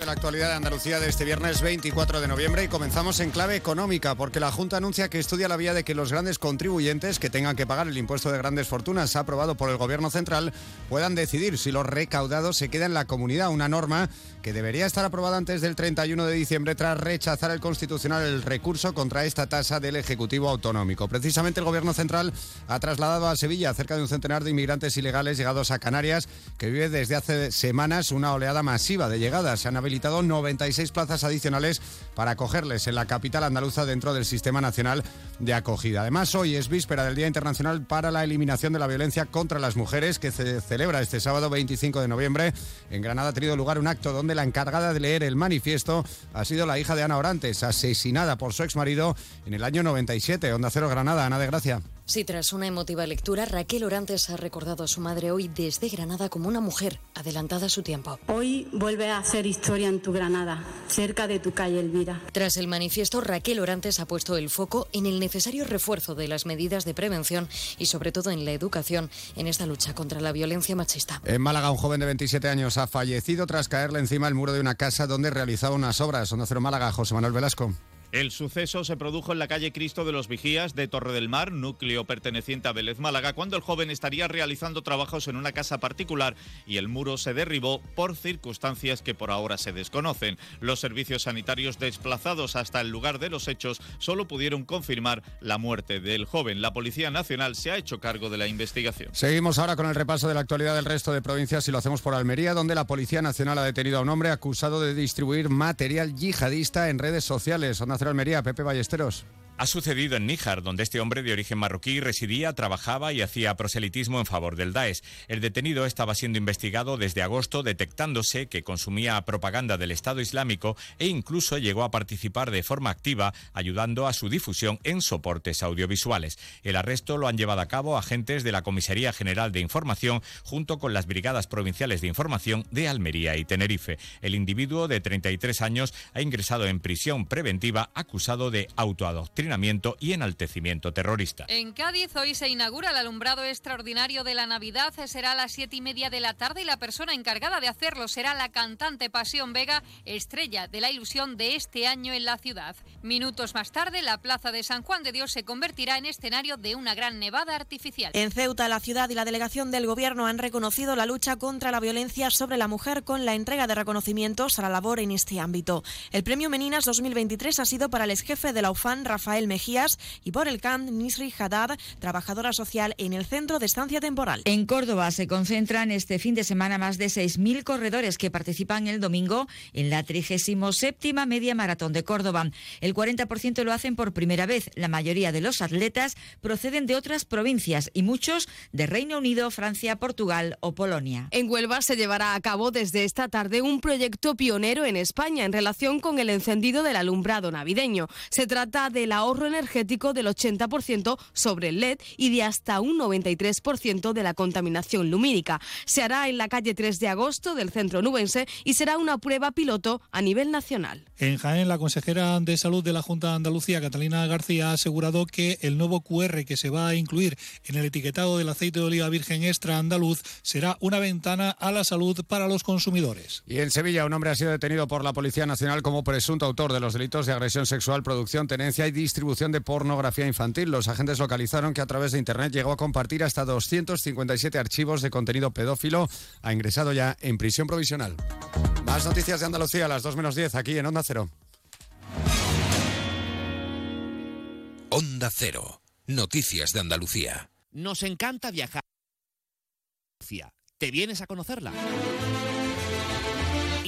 la actualidad de Andalucía de este viernes 24 de noviembre y comenzamos en clave económica porque la Junta anuncia que estudia la vía de que los grandes contribuyentes que tengan que pagar el impuesto de grandes fortunas aprobado por el Gobierno central puedan decidir si los recaudados se quedan en la comunidad, una norma que debería estar aprobada antes del 31 de diciembre tras rechazar el Constitucional el recurso contra esta tasa del Ejecutivo Autonómico. Precisamente el Gobierno central ha trasladado a Sevilla cerca de un centenar de inmigrantes ilegales llegados a Canarias que vive desde hace semanas una oleada masiva de llegadas. Se han habilitado 96 plazas adicionales para acogerles en la capital andaluza dentro del Sistema Nacional de Acogida. Además, hoy es víspera del Día Internacional para la Eliminación de la Violencia contra las Mujeres que se celebra este sábado 25 de noviembre. En Granada ha tenido lugar un acto donde la encargada de leer el manifiesto ha sido la hija de Ana Orantes, asesinada por su exmarido en el año 97. Onda Cero Granada, Ana de Gracia. Sí, tras una emotiva lectura, Raquel Orantes ha recordado a su madre hoy desde Granada como una mujer adelantada a su tiempo. Hoy vuelve a hacer historia en tu Granada, cerca de tu calle Elvira. Tras el manifiesto, Raquel Orantes ha puesto el foco en el necesario refuerzo de las medidas de prevención y sobre todo en la educación en esta lucha contra la violencia machista. En Málaga, un joven de 27 años ha fallecido tras caerle encima el muro de una casa donde realizaba unas obras. Onda Cero Málaga, José Manuel Velasco. El suceso se produjo en la calle Cristo de los Vigías de Torre del Mar, núcleo perteneciente a Vélez Málaga, cuando el joven estaría realizando trabajos en una casa particular y el muro se derribó por circunstancias que por ahora se desconocen. Los servicios sanitarios desplazados hasta el lugar de los hechos solo pudieron confirmar la muerte del joven. La Policía Nacional se ha hecho cargo de la investigación. Seguimos ahora con el repaso de la actualidad del resto de provincias y lo hacemos por Almería, donde la Policía Nacional ha detenido a un hombre acusado de distribuir material yihadista en redes sociales. Almería, Pepe Ballesteros. Ha sucedido en Níjar, donde este hombre de origen marroquí residía, trabajaba y hacía proselitismo en favor del Daesh. El detenido estaba siendo investigado desde agosto, detectándose que consumía propaganda del Estado Islámico e incluso llegó a participar de forma activa, ayudando a su difusión en soportes audiovisuales. El arresto lo han llevado a cabo agentes de la Comisaría General de Información junto con las Brigadas Provinciales de Información de Almería y Tenerife. El individuo de 33 años ha ingresado en prisión preventiva acusado de autoadoctrinamiento y enaltecimiento terrorista. En Cádiz hoy se inaugura el alumbrado extraordinario de la Navidad. Será a las siete y media de la tarde y la persona encargada de hacerlo será la cantante Pasión Vega, estrella de la ilusión de este año en la ciudad. Minutos más tarde, la plaza de San Juan de Dios se convertirá en escenario de una gran nevada artificial. En Ceuta, la ciudad y la delegación del gobierno han reconocido la lucha contra la violencia sobre la mujer con la entrega de reconocimientos a la labor en este ámbito. El premio Meninas 2023 ha sido para el ex jefe de la UFAN, Rafael Mejías, y por el CAM Nisri Haddad, trabajadora social en el Centro de Estancia Temporal. En Córdoba se concentran este fin de semana más de 6.000 corredores que participan el domingo en la 37 Media Maratón de Córdoba. El 40% lo hacen por primera vez. La mayoría de los atletas proceden de otras provincias y muchos de Reino Unido, Francia, Portugal o Polonia. En Huelva se llevará a cabo desde esta tarde un proyecto pionero en España en relación con el encendido del alumbrado navideño. Se trata de la ahorro energético del 80% sobre el LED y de hasta un 93% de la contaminación lumínica. Se hará en la calle 3 de agosto del centro nubense y será una prueba piloto a nivel nacional. En Jaén, la consejera de Salud de la Junta de Andalucía, Catalina García, ha asegurado que el nuevo QR que se va a incluir en el etiquetado del aceite de oliva virgen extra andaluz será una ventana a la salud para los consumidores. Y en Sevilla, un hombre ha sido detenido por la Policía Nacional como presunto autor de los delitos de agresión sexual, producción, tenencia y distribución distribución de pornografía infantil. Los agentes localizaron que a través de Internet llegó a compartir hasta 257 archivos de contenido pedófilo. Ha ingresado ya en prisión provisional. Más noticias de Andalucía a las 2 menos 10 aquí en Onda Cero. Onda Cero. Noticias de Andalucía. Nos encanta viajar. ¿Te vienes a conocerla?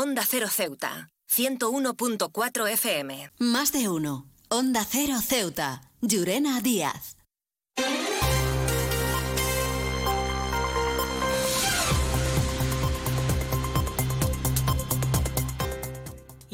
Onda Cero Ceuta, 101.4 FM. Más de uno. Onda Cero Ceuta, Llurena Díaz.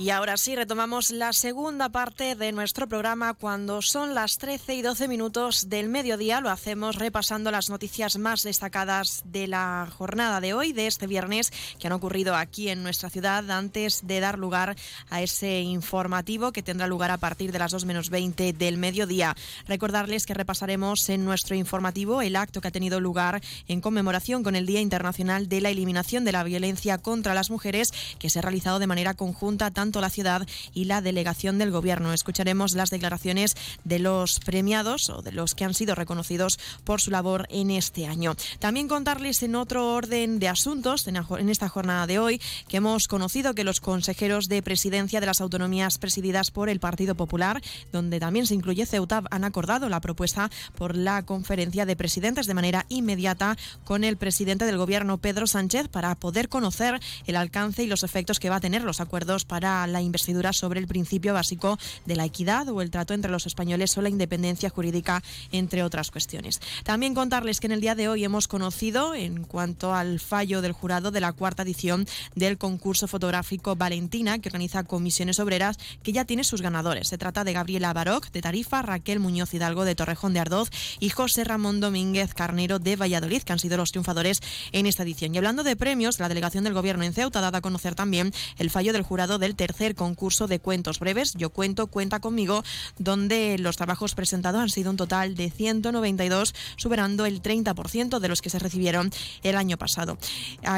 Y ahora sí, retomamos la segunda parte de nuestro programa cuando son las 13 y 12 minutos del mediodía. Lo hacemos repasando las noticias más destacadas de la jornada de hoy, de este viernes, que han ocurrido aquí en nuestra ciudad antes de dar lugar a ese informativo que tendrá lugar a partir de las 2 menos 20 del mediodía. Recordarles que repasaremos en nuestro informativo el acto que ha tenido lugar en conmemoración con el Día Internacional de la Eliminación de la Violencia contra las Mujeres, que se ha realizado de manera conjunta tanto Ayuntamiento, la ciudad y la delegación del Gobierno. Escucharemos las declaraciones de los premiados o de los que han sido reconocidos por su labor en este año. También contarles en otro orden de asuntos, en esta jornada de hoy, que hemos conocido que los consejeros de presidencia de las autonomías presididas por el Partido Popular, donde también se incluye Ceuta, han acordado la propuesta por la conferencia de presidentes de manera inmediata con el presidente del Gobierno, Pedro Sánchez, para poder conocer el alcance y los efectos que va a tener los acuerdos para la investidura sobre el principio básico de la equidad o el trato entre los españoles o la independencia jurídica, entre otras cuestiones. También contarles que en el día de hoy hemos conocido, en cuanto al fallo del jurado de la cuarta edición del concurso fotográfico Valentina, que organiza Comisiones Obreras, que ya tiene sus ganadores. Se trata de Gabriela Baroc, de Tarifa, Raquel Muñoz Hidalgo, de Torrejón de Ardoz, y José Ramón Domínguez Carnero, de Valladolid, que han sido los triunfadores en esta edición. Y hablando de premios, la delegación del Gobierno en Ceuta ha dado a conocer también el fallo del jurado del tercer concurso de cuentos breves, Yo Cuento, Cuenta Conmigo, donde los trabajos presentados han sido un total de 192, superando el 30% de los que se recibieron el año pasado.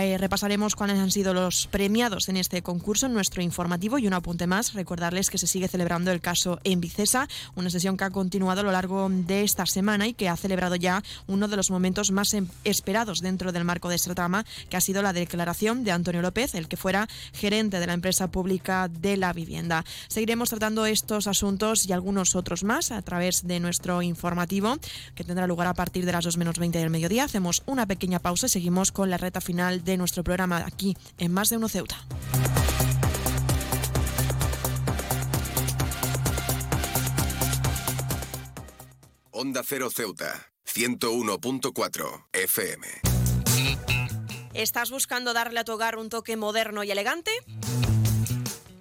Eh, repasaremos cuáles han sido los premiados en este concurso nuestro informativo y un apunte más, recordarles que se sigue celebrando el caso en Vicesa, una sesión que ha continuado a lo largo de esta semana y que ha celebrado ya uno de los momentos más em, esperados dentro del marco de esta trama, que ha sido la declaración de Antonio López, el que fuera gerente de la empresa pública de la vivienda. Seguiremos tratando estos asuntos y algunos otros más a través de nuestro informativo, que tendrá lugar a partir de las 2 menos 20 del mediodía. Hacemos una pequeña pausa y seguimos con la reta final de nuestro programa aquí en Más de Uno Ceuta. Onda Cero Ceuta, 101.4 FM. ¿Estás buscando darle a tu hogar un toque moderno y elegante?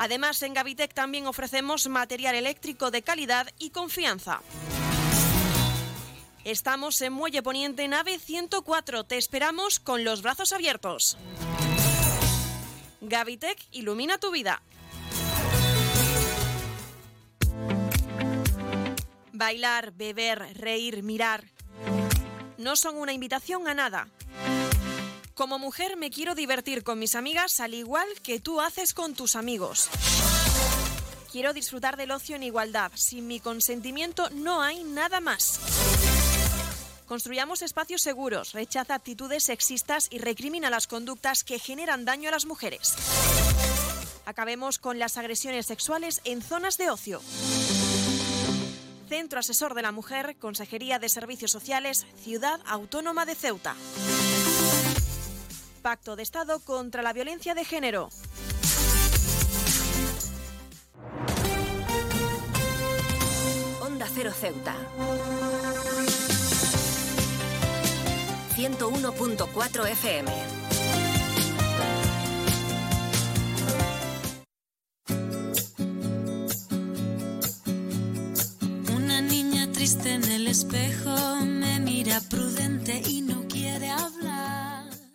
Además, en Gavitec también ofrecemos material eléctrico de calidad y confianza. Estamos en Muelle Poniente, nave 104. Te esperamos con los brazos abiertos. Gavitec ilumina tu vida. Bailar, beber, reír, mirar. No son una invitación a nada. Como mujer me quiero divertir con mis amigas al igual que tú haces con tus amigos. Quiero disfrutar del ocio en igualdad. Sin mi consentimiento no hay nada más. Construyamos espacios seguros, rechaza actitudes sexistas y recrimina las conductas que generan daño a las mujeres. Acabemos con las agresiones sexuales en zonas de ocio. Centro Asesor de la Mujer, Consejería de Servicios Sociales, Ciudad Autónoma de Ceuta. Pacto de Estado contra la Violencia de Género. Onda Cero Ceuta. 101.4 FM.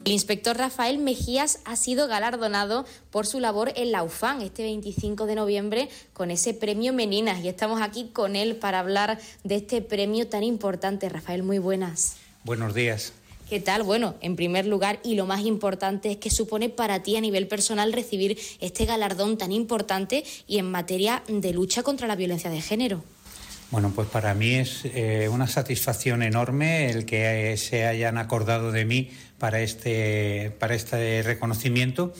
El inspector Rafael Mejías ha sido galardonado por su labor en la UFAN este 25 de noviembre con ese premio Meninas y estamos aquí con él para hablar de este premio tan importante. Rafael, muy buenas. Buenos días. ¿Qué tal? Bueno, en primer lugar, y lo más importante es que supone para ti a nivel personal recibir este galardón tan importante y en materia de lucha contra la violencia de género. Bueno, pues para mí es eh, una satisfacción enorme el que eh, se hayan acordado de mí para este, para este reconocimiento.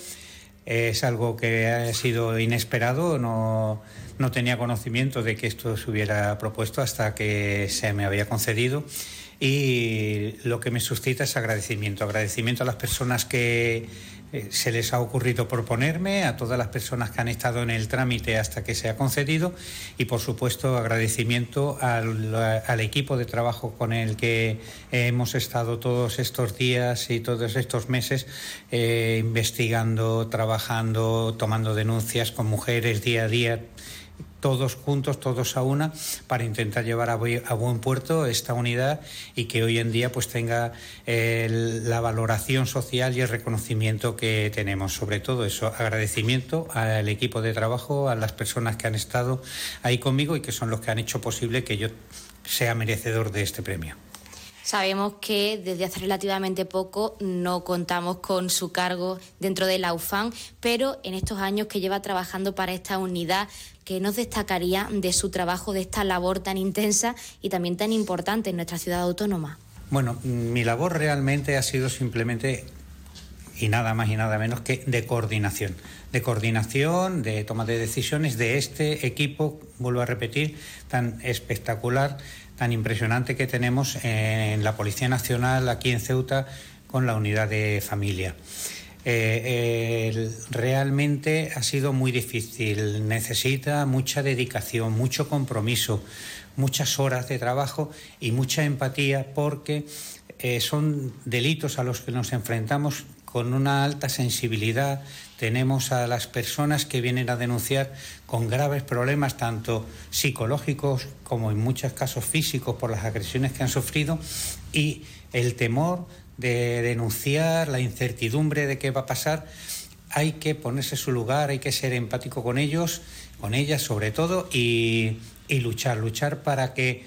Es algo que ha sido inesperado, no, no tenía conocimiento de que esto se hubiera propuesto hasta que se me había concedido y lo que me suscita es agradecimiento, agradecimiento a las personas que eh, se les ha ocurrido proponerme, a todas las personas que han estado en el trámite hasta que se ha concedido y por supuesto agradecimiento al, equipo de trabajo con el que hemos estado todos estos días y todos estos meses eh, investigando, trabajando, tomando denuncias con mujeres día a día todos juntos, todos a una, para intentar llevar a, buen puerto esta unidad y que hoy en día pues tenga la valoración social y el reconocimiento que tenemos. Sobre todo eso, agradecimiento al equipo de trabajo, a las personas que han estado ahí conmigo y que son los que han hecho posible que yo sea merecedor de este premio. Sabemos que desde hace relativamente poco no contamos con su cargo dentro de la UFAN, pero en estos años que lleva trabajando para esta unidad, ¿qué nos destacaría de su trabajo, de esta labor tan intensa y también tan importante en nuestra ciudad autónoma? Bueno, mi labor realmente ha sido simplemente y nada más y nada menos que de coordinación. De coordinación, de toma de decisiones de este equipo, vuelvo a repetir, tan espectacular tan impresionante que tenemos en la Policía Nacional aquí en Ceuta con la unidad de familia. Eh, realmente ha sido muy difícil, necesita mucha dedicación, mucho compromiso, muchas horas de trabajo y mucha empatía porque eh, son delitos a los que nos enfrentamos con una alta sensibilidad. Tenemos a las personas que vienen a denunciar con graves problemas, tanto psicológicos como en muchos casos físicos, por las agresiones que han sufrido, y el temor de denunciar, la incertidumbre de qué va a pasar. Hay que ponerse su lugar, hay que ser empático con ellos, con ellas sobre todo, y, y luchar, luchar para que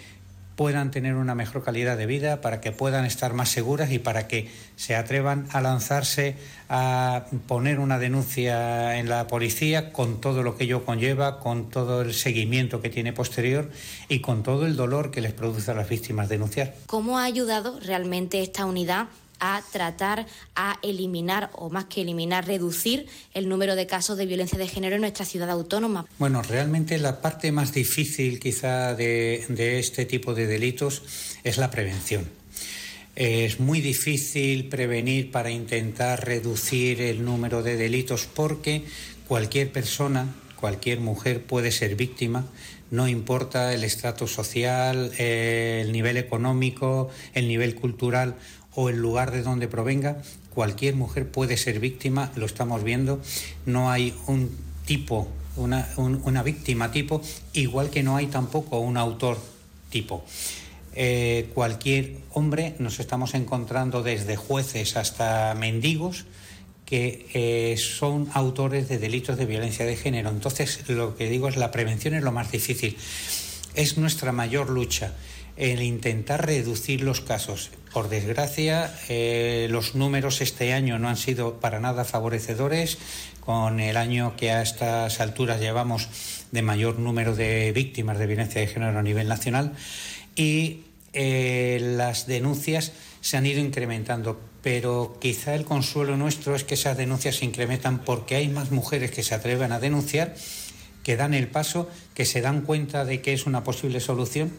puedan tener una mejor calidad de vida, para que puedan estar más seguras y para que se atrevan a lanzarse a poner una denuncia en la policía con todo lo que ello conlleva, con todo el seguimiento que tiene posterior y con todo el dolor que les produce a las víctimas denunciar. ¿Cómo ha ayudado realmente esta unidad a tratar, a eliminar, o más que eliminar, reducir el número de casos de violencia de género en nuestra ciudad autónoma? Bueno, realmente la parte más difícil quizá de, este tipo de delitos es la prevención. Es muy difícil prevenir para intentar reducir el número de delitos porque cualquier persona, cualquier mujer puede ser víctima, no importa el estrato social, el nivel económico, el nivel cultural o el lugar de donde provenga, cualquier mujer puede ser víctima, lo estamos viendo, no hay un tipo, una, una víctima tipo, igual que no hay tampoco un autor tipo. Eh, cualquier hombre nos estamos encontrando desde jueces hasta mendigos que eh, son autores de delitos de violencia de género. Entonces, lo que digo es la prevención es lo más difícil. Es nuestra mayor lucha el intentar reducir los casos. Por desgracia, eh, los números este año no han sido para nada favorecedores, con el año que a estas alturas llevamos de mayor número de víctimas de violencia de género a nivel nacional y eh, las denuncias se han ido incrementando. Pero quizá el consuelo nuestro es que esas denuncias se incrementan porque hay más mujeres que se atreven a denunciar, que dan el paso, que se dan cuenta de que es una posible solución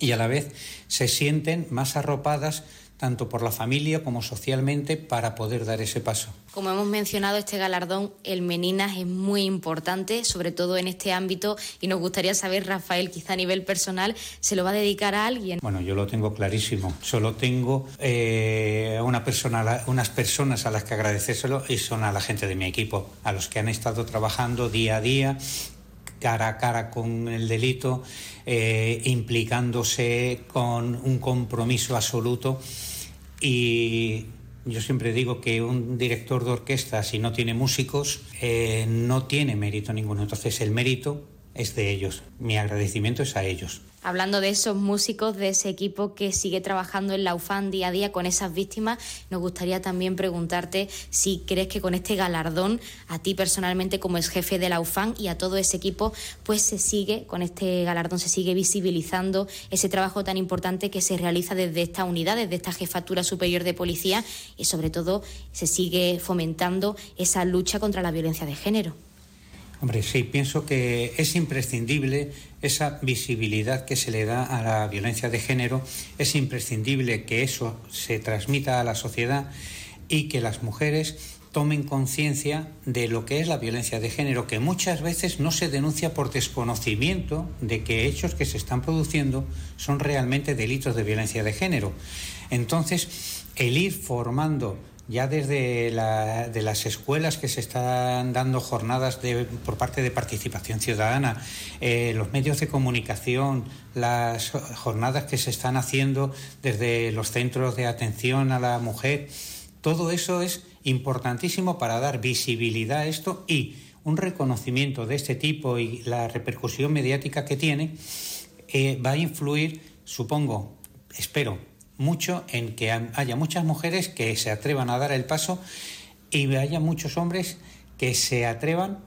y a la vez se sienten más arropadas tanto por la familia como socialmente para poder dar ese paso. Como hemos mencionado, este galardón, el Meninas, es muy importante, sobre todo en este ámbito, y nos gustaría saber, Rafael, quizá a nivel personal, ¿se lo va a dedicar a alguien? Bueno, yo lo tengo clarísimo. Solo tengo eh, una persona, unas personas a las que agradecérselo y son a la gente de mi equipo, a los que han estado trabajando día a día cara a cara con el delito, eh, implicándose con un compromiso absoluto. Y yo siempre digo que un director de orquesta, si no tiene músicos, eh, no tiene mérito ninguno. Entonces el mérito es de ellos. Mi agradecimiento es a ellos. Hablando de esos músicos, de ese equipo que sigue trabajando en la UFAN día a día con esas víctimas, nos gustaría también preguntarte si crees que con este galardón, a ti personalmente como ex jefe de la UFAN y a todo ese equipo, pues se sigue, con este galardón se sigue visibilizando ese trabajo tan importante que se realiza desde esta unidad, desde esta jefatura superior de policía y sobre todo se sigue fomentando esa lucha contra la violencia de género. Hombre, sí, pienso que es imprescindible esa visibilidad que se le da a la violencia de género, es imprescindible que eso se transmita a la sociedad y que las mujeres tomen conciencia de lo que es la violencia de género, que muchas veces no se denuncia por desconocimiento de que hechos que se están produciendo son realmente delitos de violencia de género. Entonces, el ir formando ya desde de las escuelas que se están dando jornadas de, por parte de participación ciudadana, eh, los medios de comunicación, las jornadas que se están haciendo desde los centros de atención a la mujer, todo eso es importantísimo para dar visibilidad a esto y un reconocimiento de este tipo y la repercusión mediática que tiene eh, va a influir, supongo, espero, mucho en que haya muchas mujeres que se atrevan a dar el paso y haya muchos hombres que se atrevan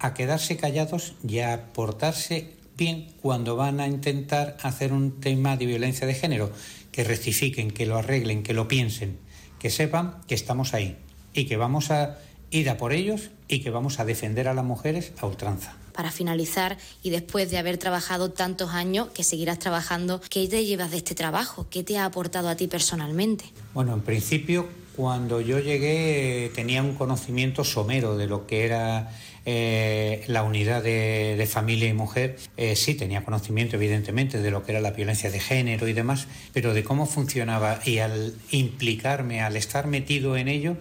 a quedarse callados y a portarse bien cuando van a intentar hacer un tema de violencia de género, que rectifiquen, que lo arreglen, que lo piensen, que sepan que estamos ahí y que vamos a ir a por ellos y que vamos a defender a las mujeres a ultranza para finalizar y después de haber trabajado tantos años, que seguirás trabajando, ¿qué te llevas de este trabajo? ¿Qué te ha aportado a ti personalmente? Bueno, en principio, cuando yo llegué tenía un conocimiento somero de lo que era eh, la unidad de, familia y mujer, eh, sí tenía conocimiento evidentemente de lo que era la violencia de género y demás, pero de cómo funcionaba y al implicarme, al estar metido en ello,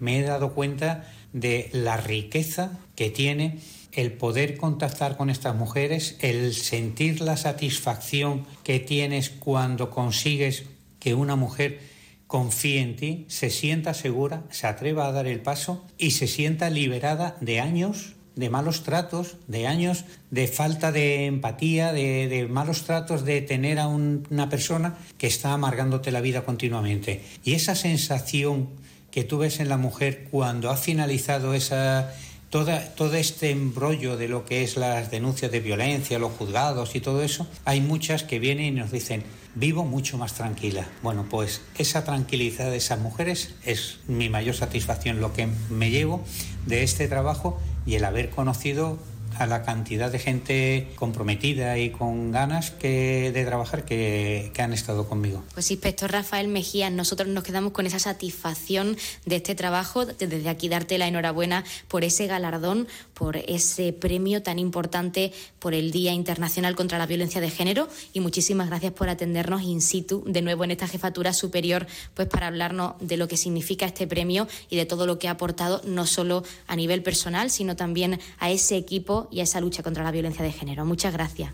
me he dado cuenta de la riqueza que tiene el poder contactar con estas mujeres, el sentir la satisfacción que tienes cuando consigues que una mujer confíe en ti, se sienta segura, se atreva a dar el paso y se sienta liberada de años de malos tratos, de años de falta de empatía, de, malos tratos de tener a una persona que está amargándote la vida continuamente. Y esa sensación que tú ves en la mujer cuando ha finalizado esa, todo este embrollo de lo que es las denuncias de violencia, los juzgados y todo eso, hay muchas que vienen y nos dicen, vivo mucho más tranquila. Bueno, pues esa tranquilidad de esas mujeres es mi mayor satisfacción, lo que me llevo de este trabajo y el haber conocido a la cantidad de gente comprometida y con ganas que, de trabajar que, que han estado conmigo. Pues inspector Rafael Mejía, nosotros nos quedamos con esa satisfacción de este trabajo. Desde aquí darte la enhorabuena por ese galardón, por ese premio tan importante por el Día Internacional contra la Violencia de Género y muchísimas gracias por atendernos in situ de nuevo en esta jefatura superior pues para hablarnos de lo que significa este premio y de todo lo que ha aportado no solo a nivel personal, sino también a ese equipo y a esa lucha contra la violencia de género. Muchas gracias.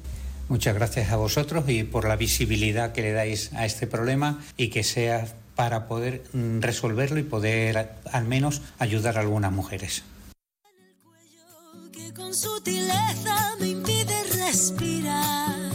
Muchas gracias a vosotros y por la visibilidad que le dais a este problema y que sea para poder mm, resolverlo y poder al menos ayudar a algunas mujeres. Con sutileza me impide respirar.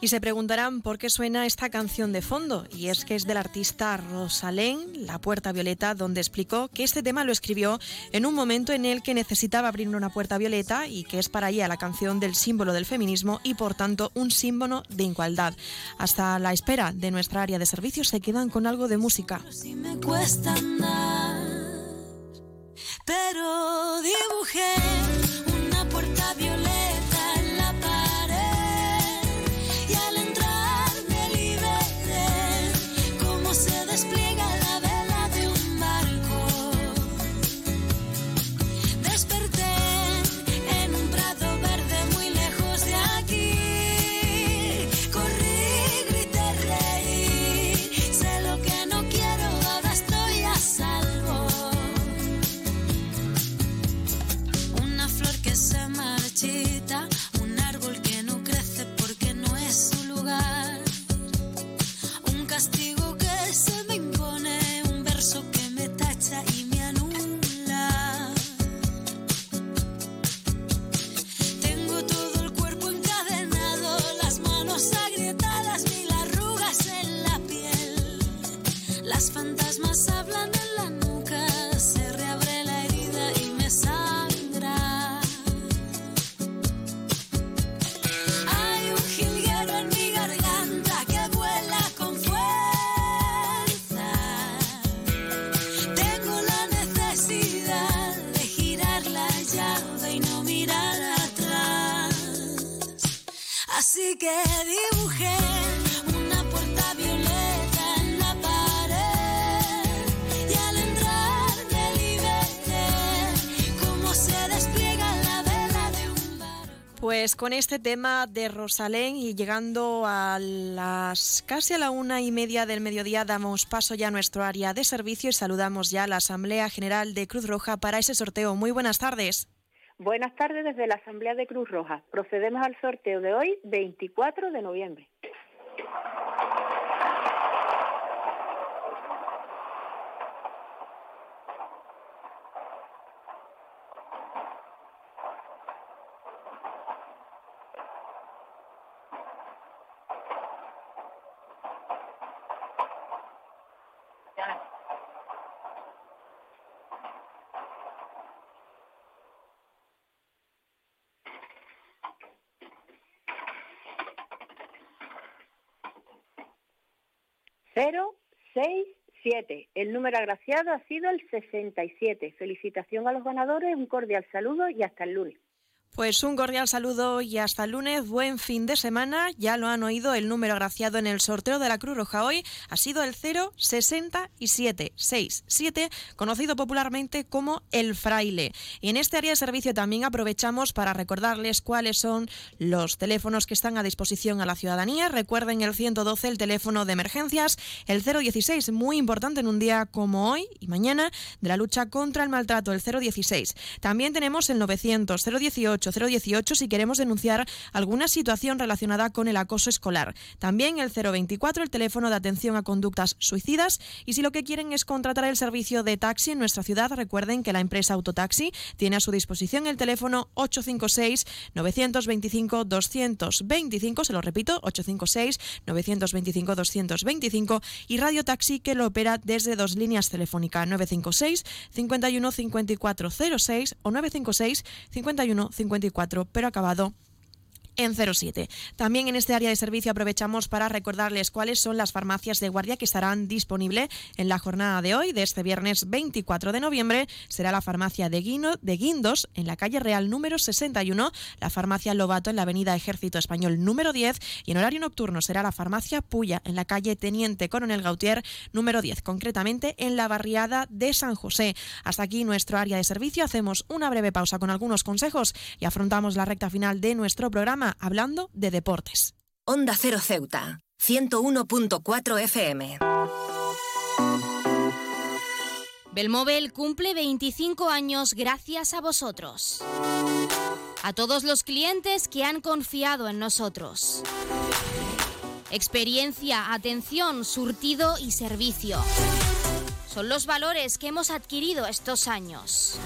Y se preguntarán por qué suena esta canción de fondo. Y es que es del artista Rosalén, La Puerta Violeta, donde explicó que este tema lo escribió en un momento en el que necesitaba abrir una puerta violeta y que es para ella la canción del símbolo del feminismo y por tanto un símbolo de igualdad. Hasta la espera de nuestra área de servicios se quedan con algo de música pero dibujé una puerta violeta en la pared y al entrar me liberé cómo se despliega la Pues con este tema de Rosalén y llegando a las casi a la una y media del mediodía damos paso ya a nuestro área de servicio y saludamos ya a la Asamblea General de Cruz Roja para ese sorteo. Muy buenas tardes. Buenas tardes desde la Asamblea de Cruz Roja. Procedemos al sorteo de hoy, 24 de noviembre. Cero, seis, siete. El número agraciado ha sido el 67. Felicitación a los ganadores, un cordial saludo y hasta el lunes. Pues un cordial saludo y hasta el lunes, buen fin de semana. Ya lo han oído, el número agraciado en el sorteo de la Cruz Roja hoy ha sido el 06767, conocido popularmente como el fraile. Y en este área de servicio también aprovechamos para recordarles cuáles son los teléfonos que están a disposición a la ciudadanía. Recuerden el 112, el teléfono de emergencias, el 016, muy importante en un día como hoy y mañana, de la lucha contra el maltrato, el 016. También tenemos el 900 018 018 si queremos denunciar alguna situación relacionada con el acoso escolar. También el 024, el teléfono de atención a conductas suicidas. Y si lo que quieren es contratar el servicio de taxi en nuestra ciudad, recuerden que la empresa Autotaxi tiene a su disposición el teléfono 856-925-225. Se lo repito, 856-925-225. Y Radio Taxi que lo opera desde dos líneas telefónicas, 956 51 54 06 o 956 51 54, pero acabado en 07. También en este área de servicio aprovechamos para recordarles cuáles son las farmacias de guardia que estarán disponibles en la jornada de hoy, de este viernes 24 de noviembre. Será la farmacia de, Guino, de Guindos en la calle Real número 61, la farmacia Lobato en la avenida Ejército Español número 10 y en horario nocturno será la farmacia Puya en la calle Teniente Coronel Gautier número 10, concretamente en la barriada de San José. Hasta aquí nuestro área de servicio. Hacemos una breve pausa con algunos consejos y afrontamos la recta final de nuestro programa hablando de deportes. Onda Cero Ceuta, 101.4 FM. Belmóvil cumple 25 años gracias a vosotros. A todos los clientes que han confiado en nosotros. Experiencia, atención, surtido y servicio. Son los valores que hemos adquirido estos años.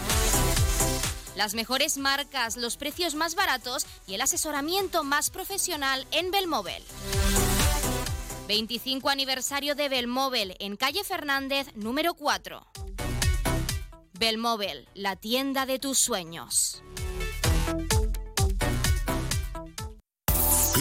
Las mejores marcas, los precios más baratos y el asesoramiento más profesional en Belmóvil. 25 aniversario de Belmóvil en calle Fernández número 4. Belmóvil, la tienda de tus sueños.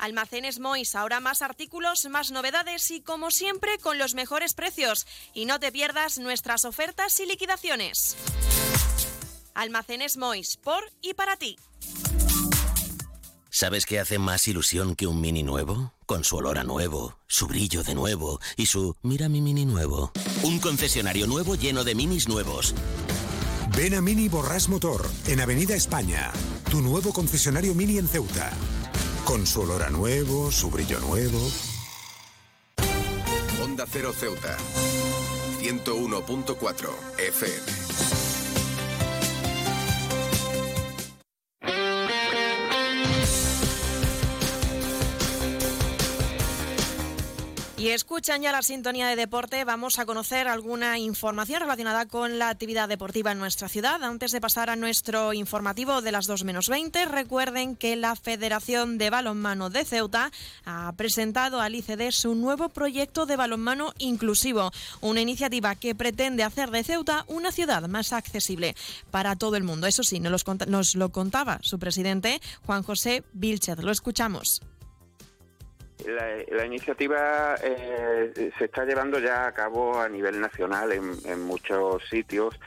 Almacenes Mois, ahora más artículos, más novedades y como siempre con los mejores precios. Y no te pierdas nuestras ofertas y liquidaciones. Almacenes Mois, por y para ti. ¿Sabes qué hace más ilusión que un mini nuevo? Con su olor a nuevo, su brillo de nuevo y su mira mi mini nuevo. Un concesionario nuevo lleno de minis nuevos. Ven a Mini Borrás Motor, en Avenida España. Tu nuevo concesionario Mini en Ceuta. Con su olor a nuevo, su brillo nuevo. Onda Cero Ceuta. 101.4 FM. Escuchan ya la sintonía de deporte. Vamos a conocer alguna información relacionada con la actividad deportiva en nuestra ciudad. Antes de pasar a nuestro informativo de las 2 menos 20, recuerden que la Federación de Balonmano de Ceuta ha presentado al ICD su nuevo proyecto de balonmano inclusivo, una iniciativa que pretende hacer de Ceuta una ciudad más accesible para todo el mundo. Eso sí, nos, nos lo contaba su presidente, Juan José Vilchez. Lo escuchamos. La, iniciativa eh, se está llevando ya a cabo a nivel nacional en, en muchos sitios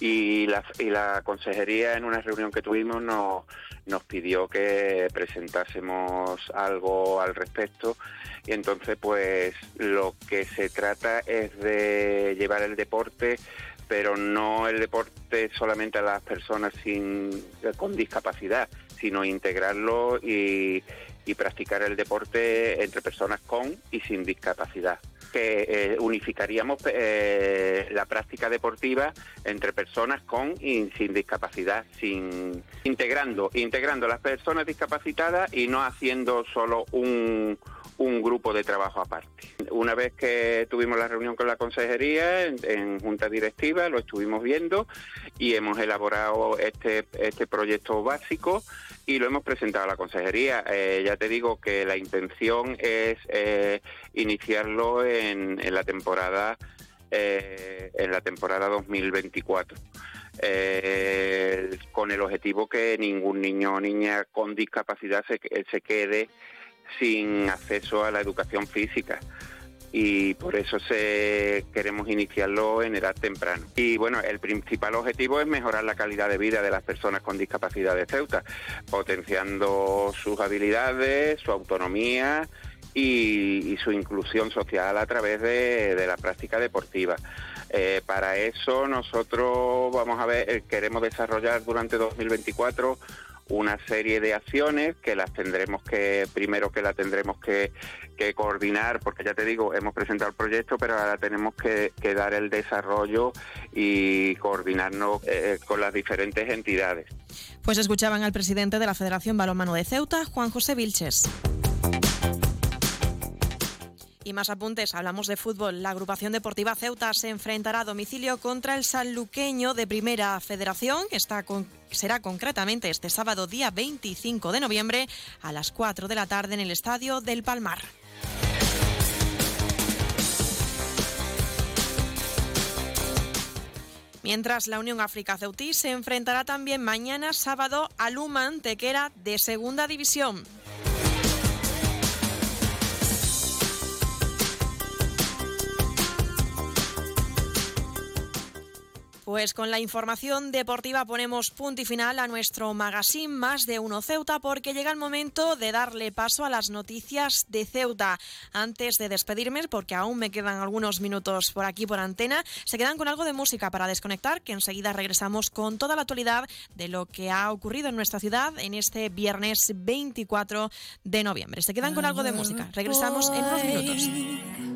y la, y la consejería en una reunión que tuvimos nos, nos pidió que presentásemos algo al respecto. Y entonces pues lo que se trata es de llevar el deporte pero no el deporte solamente a las personas sin, con discapacidad, sino integrarlo y, y practicar el deporte entre personas con y sin discapacidad. Que eh, unificaríamos eh, la práctica deportiva entre personas con y sin discapacidad, sin integrando, integrando a las personas discapacitadas y no haciendo solo un, un grupo de trabajo aparte. Una vez que tuvimos la reunión con la consejería en, en, junta directiva, lo estuvimos viendo y hemos elaborado este, este proyecto básico y lo hemos presentado a la consejería. Eh, ya te digo que la intención es eh, iniciarlo en, la temporada eh, en la temporada 2024. con el objetivo que ningún niño o niña con discapacidad se, se quede sin acceso a la educación física y por eso queremos iniciarlo en edad temprana. Y bueno, el principal objetivo es mejorar la calidad de vida de las personas con discapacidad de Ceuta, potenciando sus habilidades, su autonomía y, su inclusión social a través de, la práctica deportiva. Eh, para eso nosotros vamos a ver, queremos desarrollar durante 2024 una serie de acciones que las tendremos que, primero que la tendremos que, que, coordinar, porque ya te digo, hemos presentado el proyecto, pero ahora tenemos que, dar el desarrollo y coordinarnos eh, con las diferentes entidades. Pues escuchaban al presidente de la Federación Balonmano de Ceuta, Juan José Vilches. Y más apuntes, hablamos de fútbol. La agrupación deportiva Ceuta se enfrentará a domicilio contra el sanluqueño de Primera Federación. Está será concretamente este sábado día 25 de noviembre a las 4 de la tarde en el Estadio del Palmar. Mientras la Unión África Ceutí se enfrentará también mañana sábado a Luman Tequera de Segunda División. Pues con la información deportiva ponemos punto y final a nuestro magazine Más de Uno Ceuta porque llega el momento de darle paso a las noticias de Ceuta. Antes de despedirme, porque aún me quedan algunos minutos por aquí por antena, se quedan con algo de música para desconectar, que enseguida regresamos con toda la actualidad de lo que ha ocurrido en nuestra ciudad en este viernes 24 de noviembre. Se quedan con algo de música. Regresamos en unos minutos.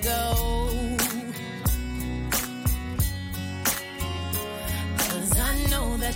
go.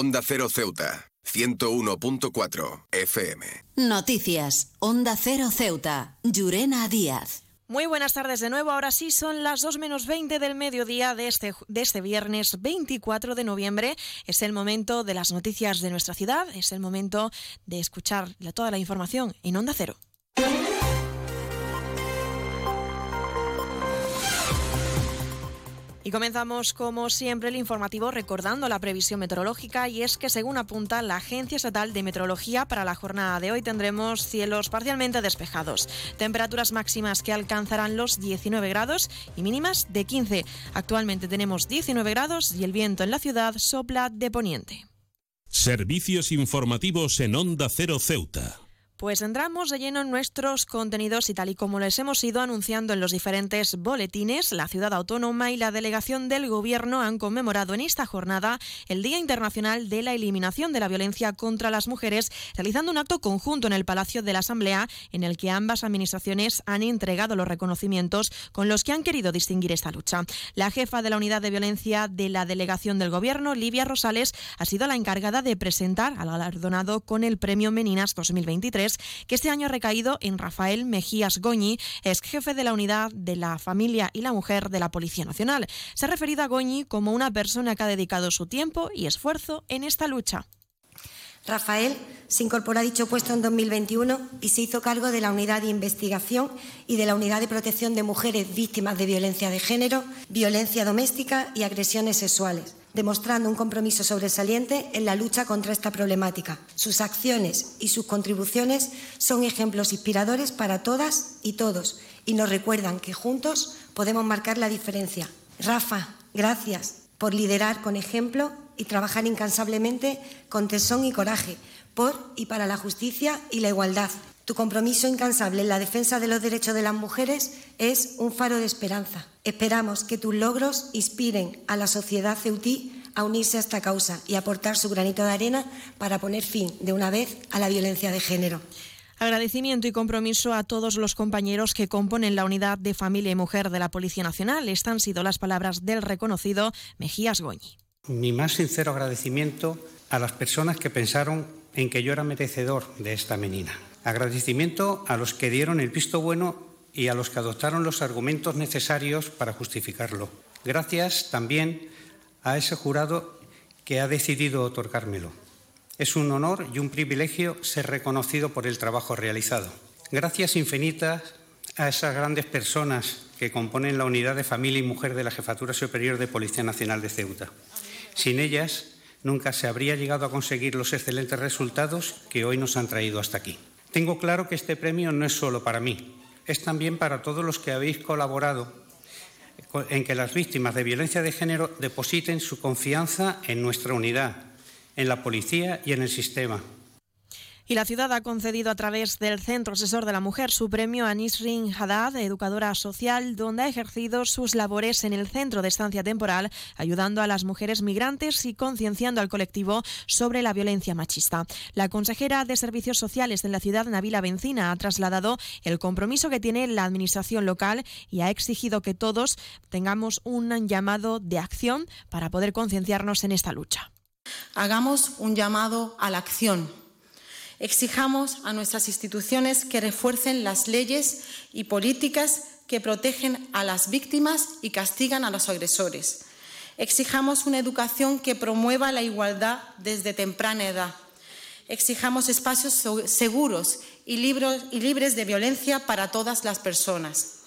Onda Cero Ceuta, 101.4 FM. Noticias. Onda Cero Ceuta. Llurena Díaz. Muy buenas tardes de nuevo. Ahora sí son las 2 menos 20 del mediodía de este, de este viernes 24 de noviembre. Es el momento de las noticias de nuestra ciudad. Es el momento de escuchar la- toda la información en Onda Cero. Y comenzamos, como siempre, el informativo recordando la previsión meteorológica y es que, según apunta la Agencia Estatal de Meteorología, para la jornada de hoy tendremos cielos parcialmente despejados, temperaturas máximas que alcanzarán los 19 grados y mínimas de 15. Actualmente tenemos 19 grados y el viento en la ciudad sopla de poniente. Servicios informativos en Onda Cero Ceuta. Pues entramos de lleno en nuestros contenidos y tal y como les hemos ido anunciando en los diferentes boletines, la ciudad autónoma y la delegación del gobierno han conmemorado en esta jornada el Día Internacional de la Eliminación de la Violencia contra las Mujeres, realizando un acto conjunto en el Palacio de la Asamblea en el que ambas administraciones han entregado los reconocimientos con los que han querido distinguir esta lucha. La jefa de la unidad de violencia de la delegación del gobierno, Livia Rosales, ha sido la encargada de presentar al galardonado con el Premio Meninas 2023 que este año ha recaído en Rafael Mejías Goñi, ex jefe de la unidad de la familia y la mujer de la Policía Nacional. Se ha referido a Goñi como una persona que ha dedicado su tiempo y esfuerzo en esta lucha. Rafael se incorporó a dicho puesto en 2021 y se hizo cargo de la unidad de investigación y de la unidad de protección de mujeres víctimas de violencia de género, violencia doméstica y agresiones sexuales, demostrando un compromiso sobresaliente en la lucha contra esta problemática. Sus acciones y sus contribuciones son ejemplos inspiradores para todas y todos y nos recuerdan que juntos podemos marcar la diferencia. Rafa, gracias por liderar con ejemplo y trabajar incansablemente con tesón y coraje por y para la justicia y la igualdad. Tu compromiso incansable en la defensa de los derechos de las mujeres es un faro de esperanza. Esperamos que tus logros inspiren a la sociedad ceutí a unirse a esta causa y aportar su granito de arena para poner fin de una vez a la violencia de género. Agradecimiento y compromiso a todos los compañeros que componen la unidad de familia y mujer de la Policía Nacional. Estas han sido las palabras del reconocido Mejías Goñi. Mi más sincero agradecimiento a las personas que pensaron en que yo era merecedor de esta menina. Agradecimiento a los que dieron el visto bueno y a los que adoptaron los argumentos necesarios para justificarlo. Gracias también a ese jurado que ha decidido otorgármelo. Es un honor y un privilegio ser reconocido por el trabajo realizado. Gracias infinitas a esas grandes personas que componen la unidad de familia y mujer de la Jefatura Superior de Policía Nacional de Ceuta. Sin ellas, nunca se habría llegado a conseguir los excelentes resultados que hoy nos han traído hasta aquí. Tengo claro que este premio no es solo para mí, es también para todos los que habéis colaborado en que las víctimas de violencia de género depositen su confianza en nuestra unidad, en la policía y en el sistema. Y la ciudad ha concedido a través del Centro Asesor de la Mujer su premio a Nisrin Haddad, educadora social, donde ha ejercido sus labores en el centro de estancia temporal, ayudando a las mujeres migrantes y concienciando al colectivo sobre la violencia machista. La consejera de Servicios Sociales de la ciudad, Nabila Bencina, ha trasladado el compromiso que tiene la administración local y ha exigido que todos tengamos un llamado de acción para poder concienciarnos en esta lucha. Hagamos un llamado a la acción Exijamos a nuestras instituciones que refuercen las leyes y políticas que protegen a las víctimas y castigan a los agresores. Exijamos una educación que promueva la igualdad desde temprana edad. Exijamos espacios seguros y libres de violencia para todas las personas.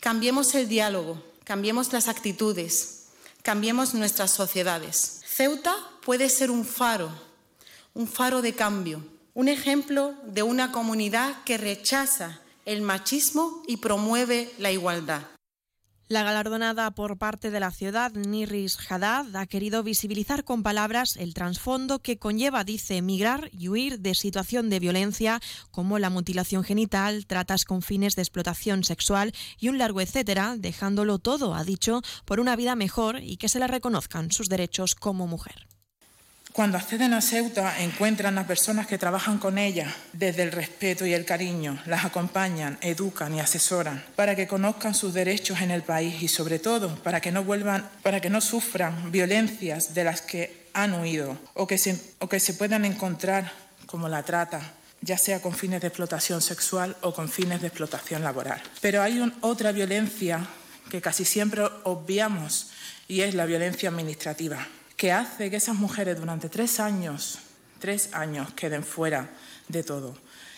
Cambiemos el diálogo, cambiemos las actitudes, cambiemos nuestras sociedades. Ceuta puede ser un faro, un faro de cambio un ejemplo de una comunidad que rechaza el machismo y promueve la igualdad. La galardonada por parte de la ciudad, Niris Haddad, ha querido visibilizar con palabras el trasfondo que conlleva, dice, emigrar y huir de situación de violencia como la mutilación genital, tratas con fines de explotación sexual y un largo etcétera, dejándolo todo, ha dicho, por una vida mejor y que se le reconozcan sus derechos como mujer. Cuando acceden a Ceuta encuentran a personas que trabajan con ellas desde el respeto y el cariño, las acompañan, educan y asesoran para que conozcan sus derechos en el país y sobre todo para que no vuelvan, para que no sufran violencias de las que han huido o que se, o que se puedan encontrar como la trata, ya sea con fines de explotación sexual o con fines de explotación laboral. Pero hay otra violencia que casi siempre obviamos y es la violencia administrativa que hace que esas mujeres durante tres años, tres años queden fuera de todo.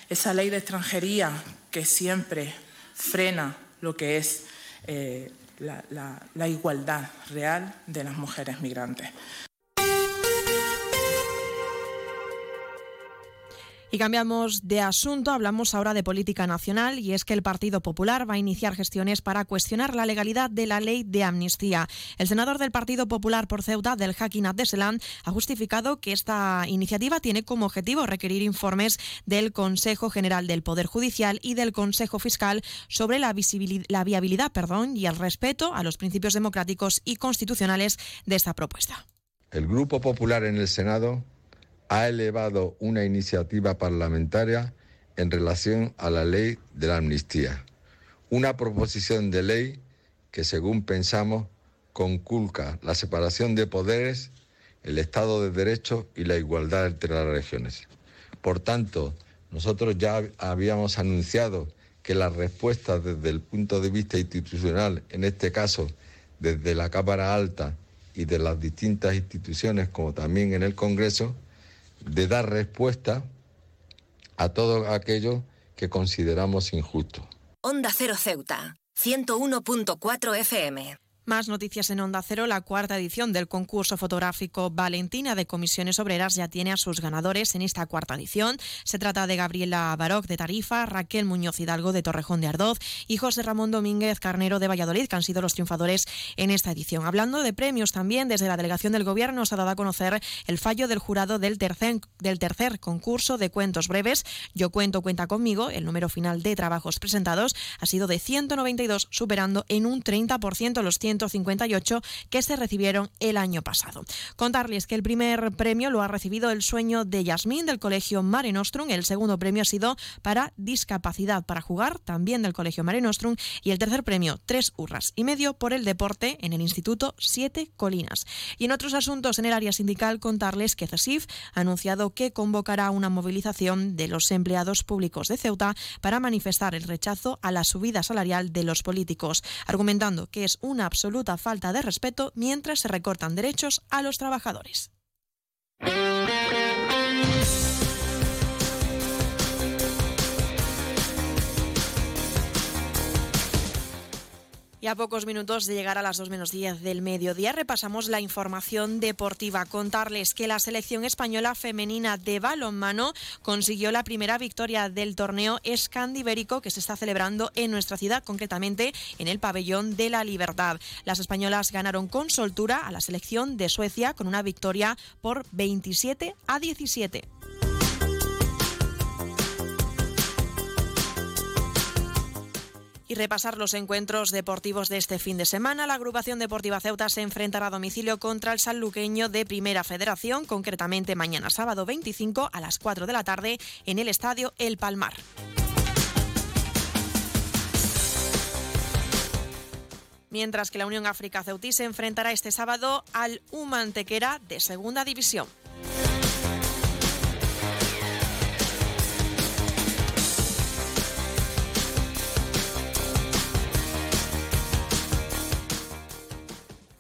Esa ley de extranjería que siempre frena lo que es eh, la, la igualdad real de las mujeres migrantes. Y cambiamos de asunto, hablamos ahora de política nacional y es que el Partido Popular va a iniciar gestiones para cuestionar la legalidad de la ley de amnistía. El senador del Partido Popular por Ceuta, del Hakinat de Selan, ha justificado que esta iniciativa tiene como objetivo requerir informes del Consejo General del Poder Judicial y del Consejo Fiscal sobre la, la viabilidad perdón, y el respeto a los principios democráticos y constitucionales de esta propuesta. El Grupo Popular en el Senado ha elevado una iniciativa parlamentaria en relación a la ley de la amnistía. Una proposición de ley que, según pensamos, conculca la separación de poderes, el Estado de Derecho y la igualdad entre las regiones. Por tanto, nosotros ya habíamos anunciado que la respuesta desde el punto de vista institucional, en este caso desde la Cámara Alta y de las distintas instituciones, como también en el Congreso, de dar respuesta a todo aquello que consideramos injusto. Onda Cero Ceuta, 101.4 FM. Más noticias en Onda Cero. La cuarta edición del concurso fotográfico Valentina de Comisiones Obreras ya tiene a sus ganadores en esta cuarta edición. Se trata de Gabriela Baroc de Tarifa, Raquel Muñoz Hidalgo de Torrejón de Ardoz y José Ramón Domínguez Carnero de Valladolid, que han sido los triunfadores en esta edición. Hablando de premios también, desde la delegación del Gobierno se ha dado a conocer el fallo del jurado del tercer, del tercer concurso de cuentos breves. Yo cuento, cuenta conmigo. El número final de trabajos presentados ha sido de 192, superando en un 30% los 100 158 que se recibieron el año pasado. Contarles que el primer premio lo ha recibido El sueño de Yasmín del Colegio Mare Nostrum, el segundo premio ha sido para Discapacidad para jugar, también del Colegio Mare Nostrum, y el tercer premio, tres hurras y medio por el deporte en el Instituto Siete Colinas. Y en otros asuntos en el área sindical, contarles que CESIF ha anunciado que convocará una movilización de los empleados públicos de Ceuta para manifestar el rechazo a la subida salarial de los políticos, argumentando que es una absoluta absoluta falta de respeto mientras se recortan derechos a los trabajadores. Y a pocos minutos de llegar a las 2 menos 10 del mediodía repasamos la información deportiva. Contarles que la selección española femenina de balonmano consiguió la primera victoria del torneo escandibérico que se está celebrando en nuestra ciudad, concretamente en el pabellón de la Libertad. Las españolas ganaron con soltura a la selección de Suecia con una victoria por 27 a 17. Repasar los encuentros deportivos de este fin de semana, la agrupación deportiva Ceuta se enfrentará a domicilio contra el sanluqueño de Primera Federación, concretamente mañana sábado 25 a las 4 de la tarde en el estadio El Palmar. Mientras que la Unión África Ceutí se enfrentará este sábado al Humantequera de Segunda División.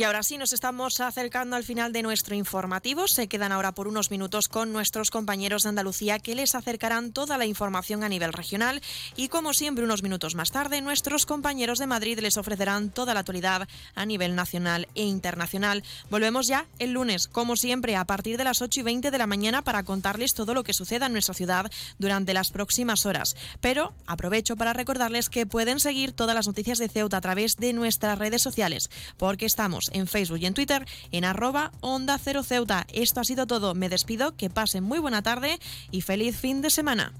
Y ahora sí, nos estamos acercando al final de nuestro informativo. Se quedan ahora por unos minutos con nuestros compañeros de Andalucía que les acercarán toda la información a nivel regional. Y como siempre, unos minutos más tarde, nuestros compañeros de Madrid les ofrecerán toda la actualidad a nivel nacional e internacional. Volvemos ya el lunes, como siempre, a partir de las 8 y 20 de la mañana para contarles todo lo que suceda en nuestra ciudad durante las próximas horas. Pero aprovecho para recordarles que pueden seguir todas las noticias de Ceuta a través de nuestras redes sociales, porque estamos en Facebook y en Twitter en arroba Onda Cero Ceuta. Esto ha sido todo. Me despido, que pasen muy buena tarde y feliz fin de semana.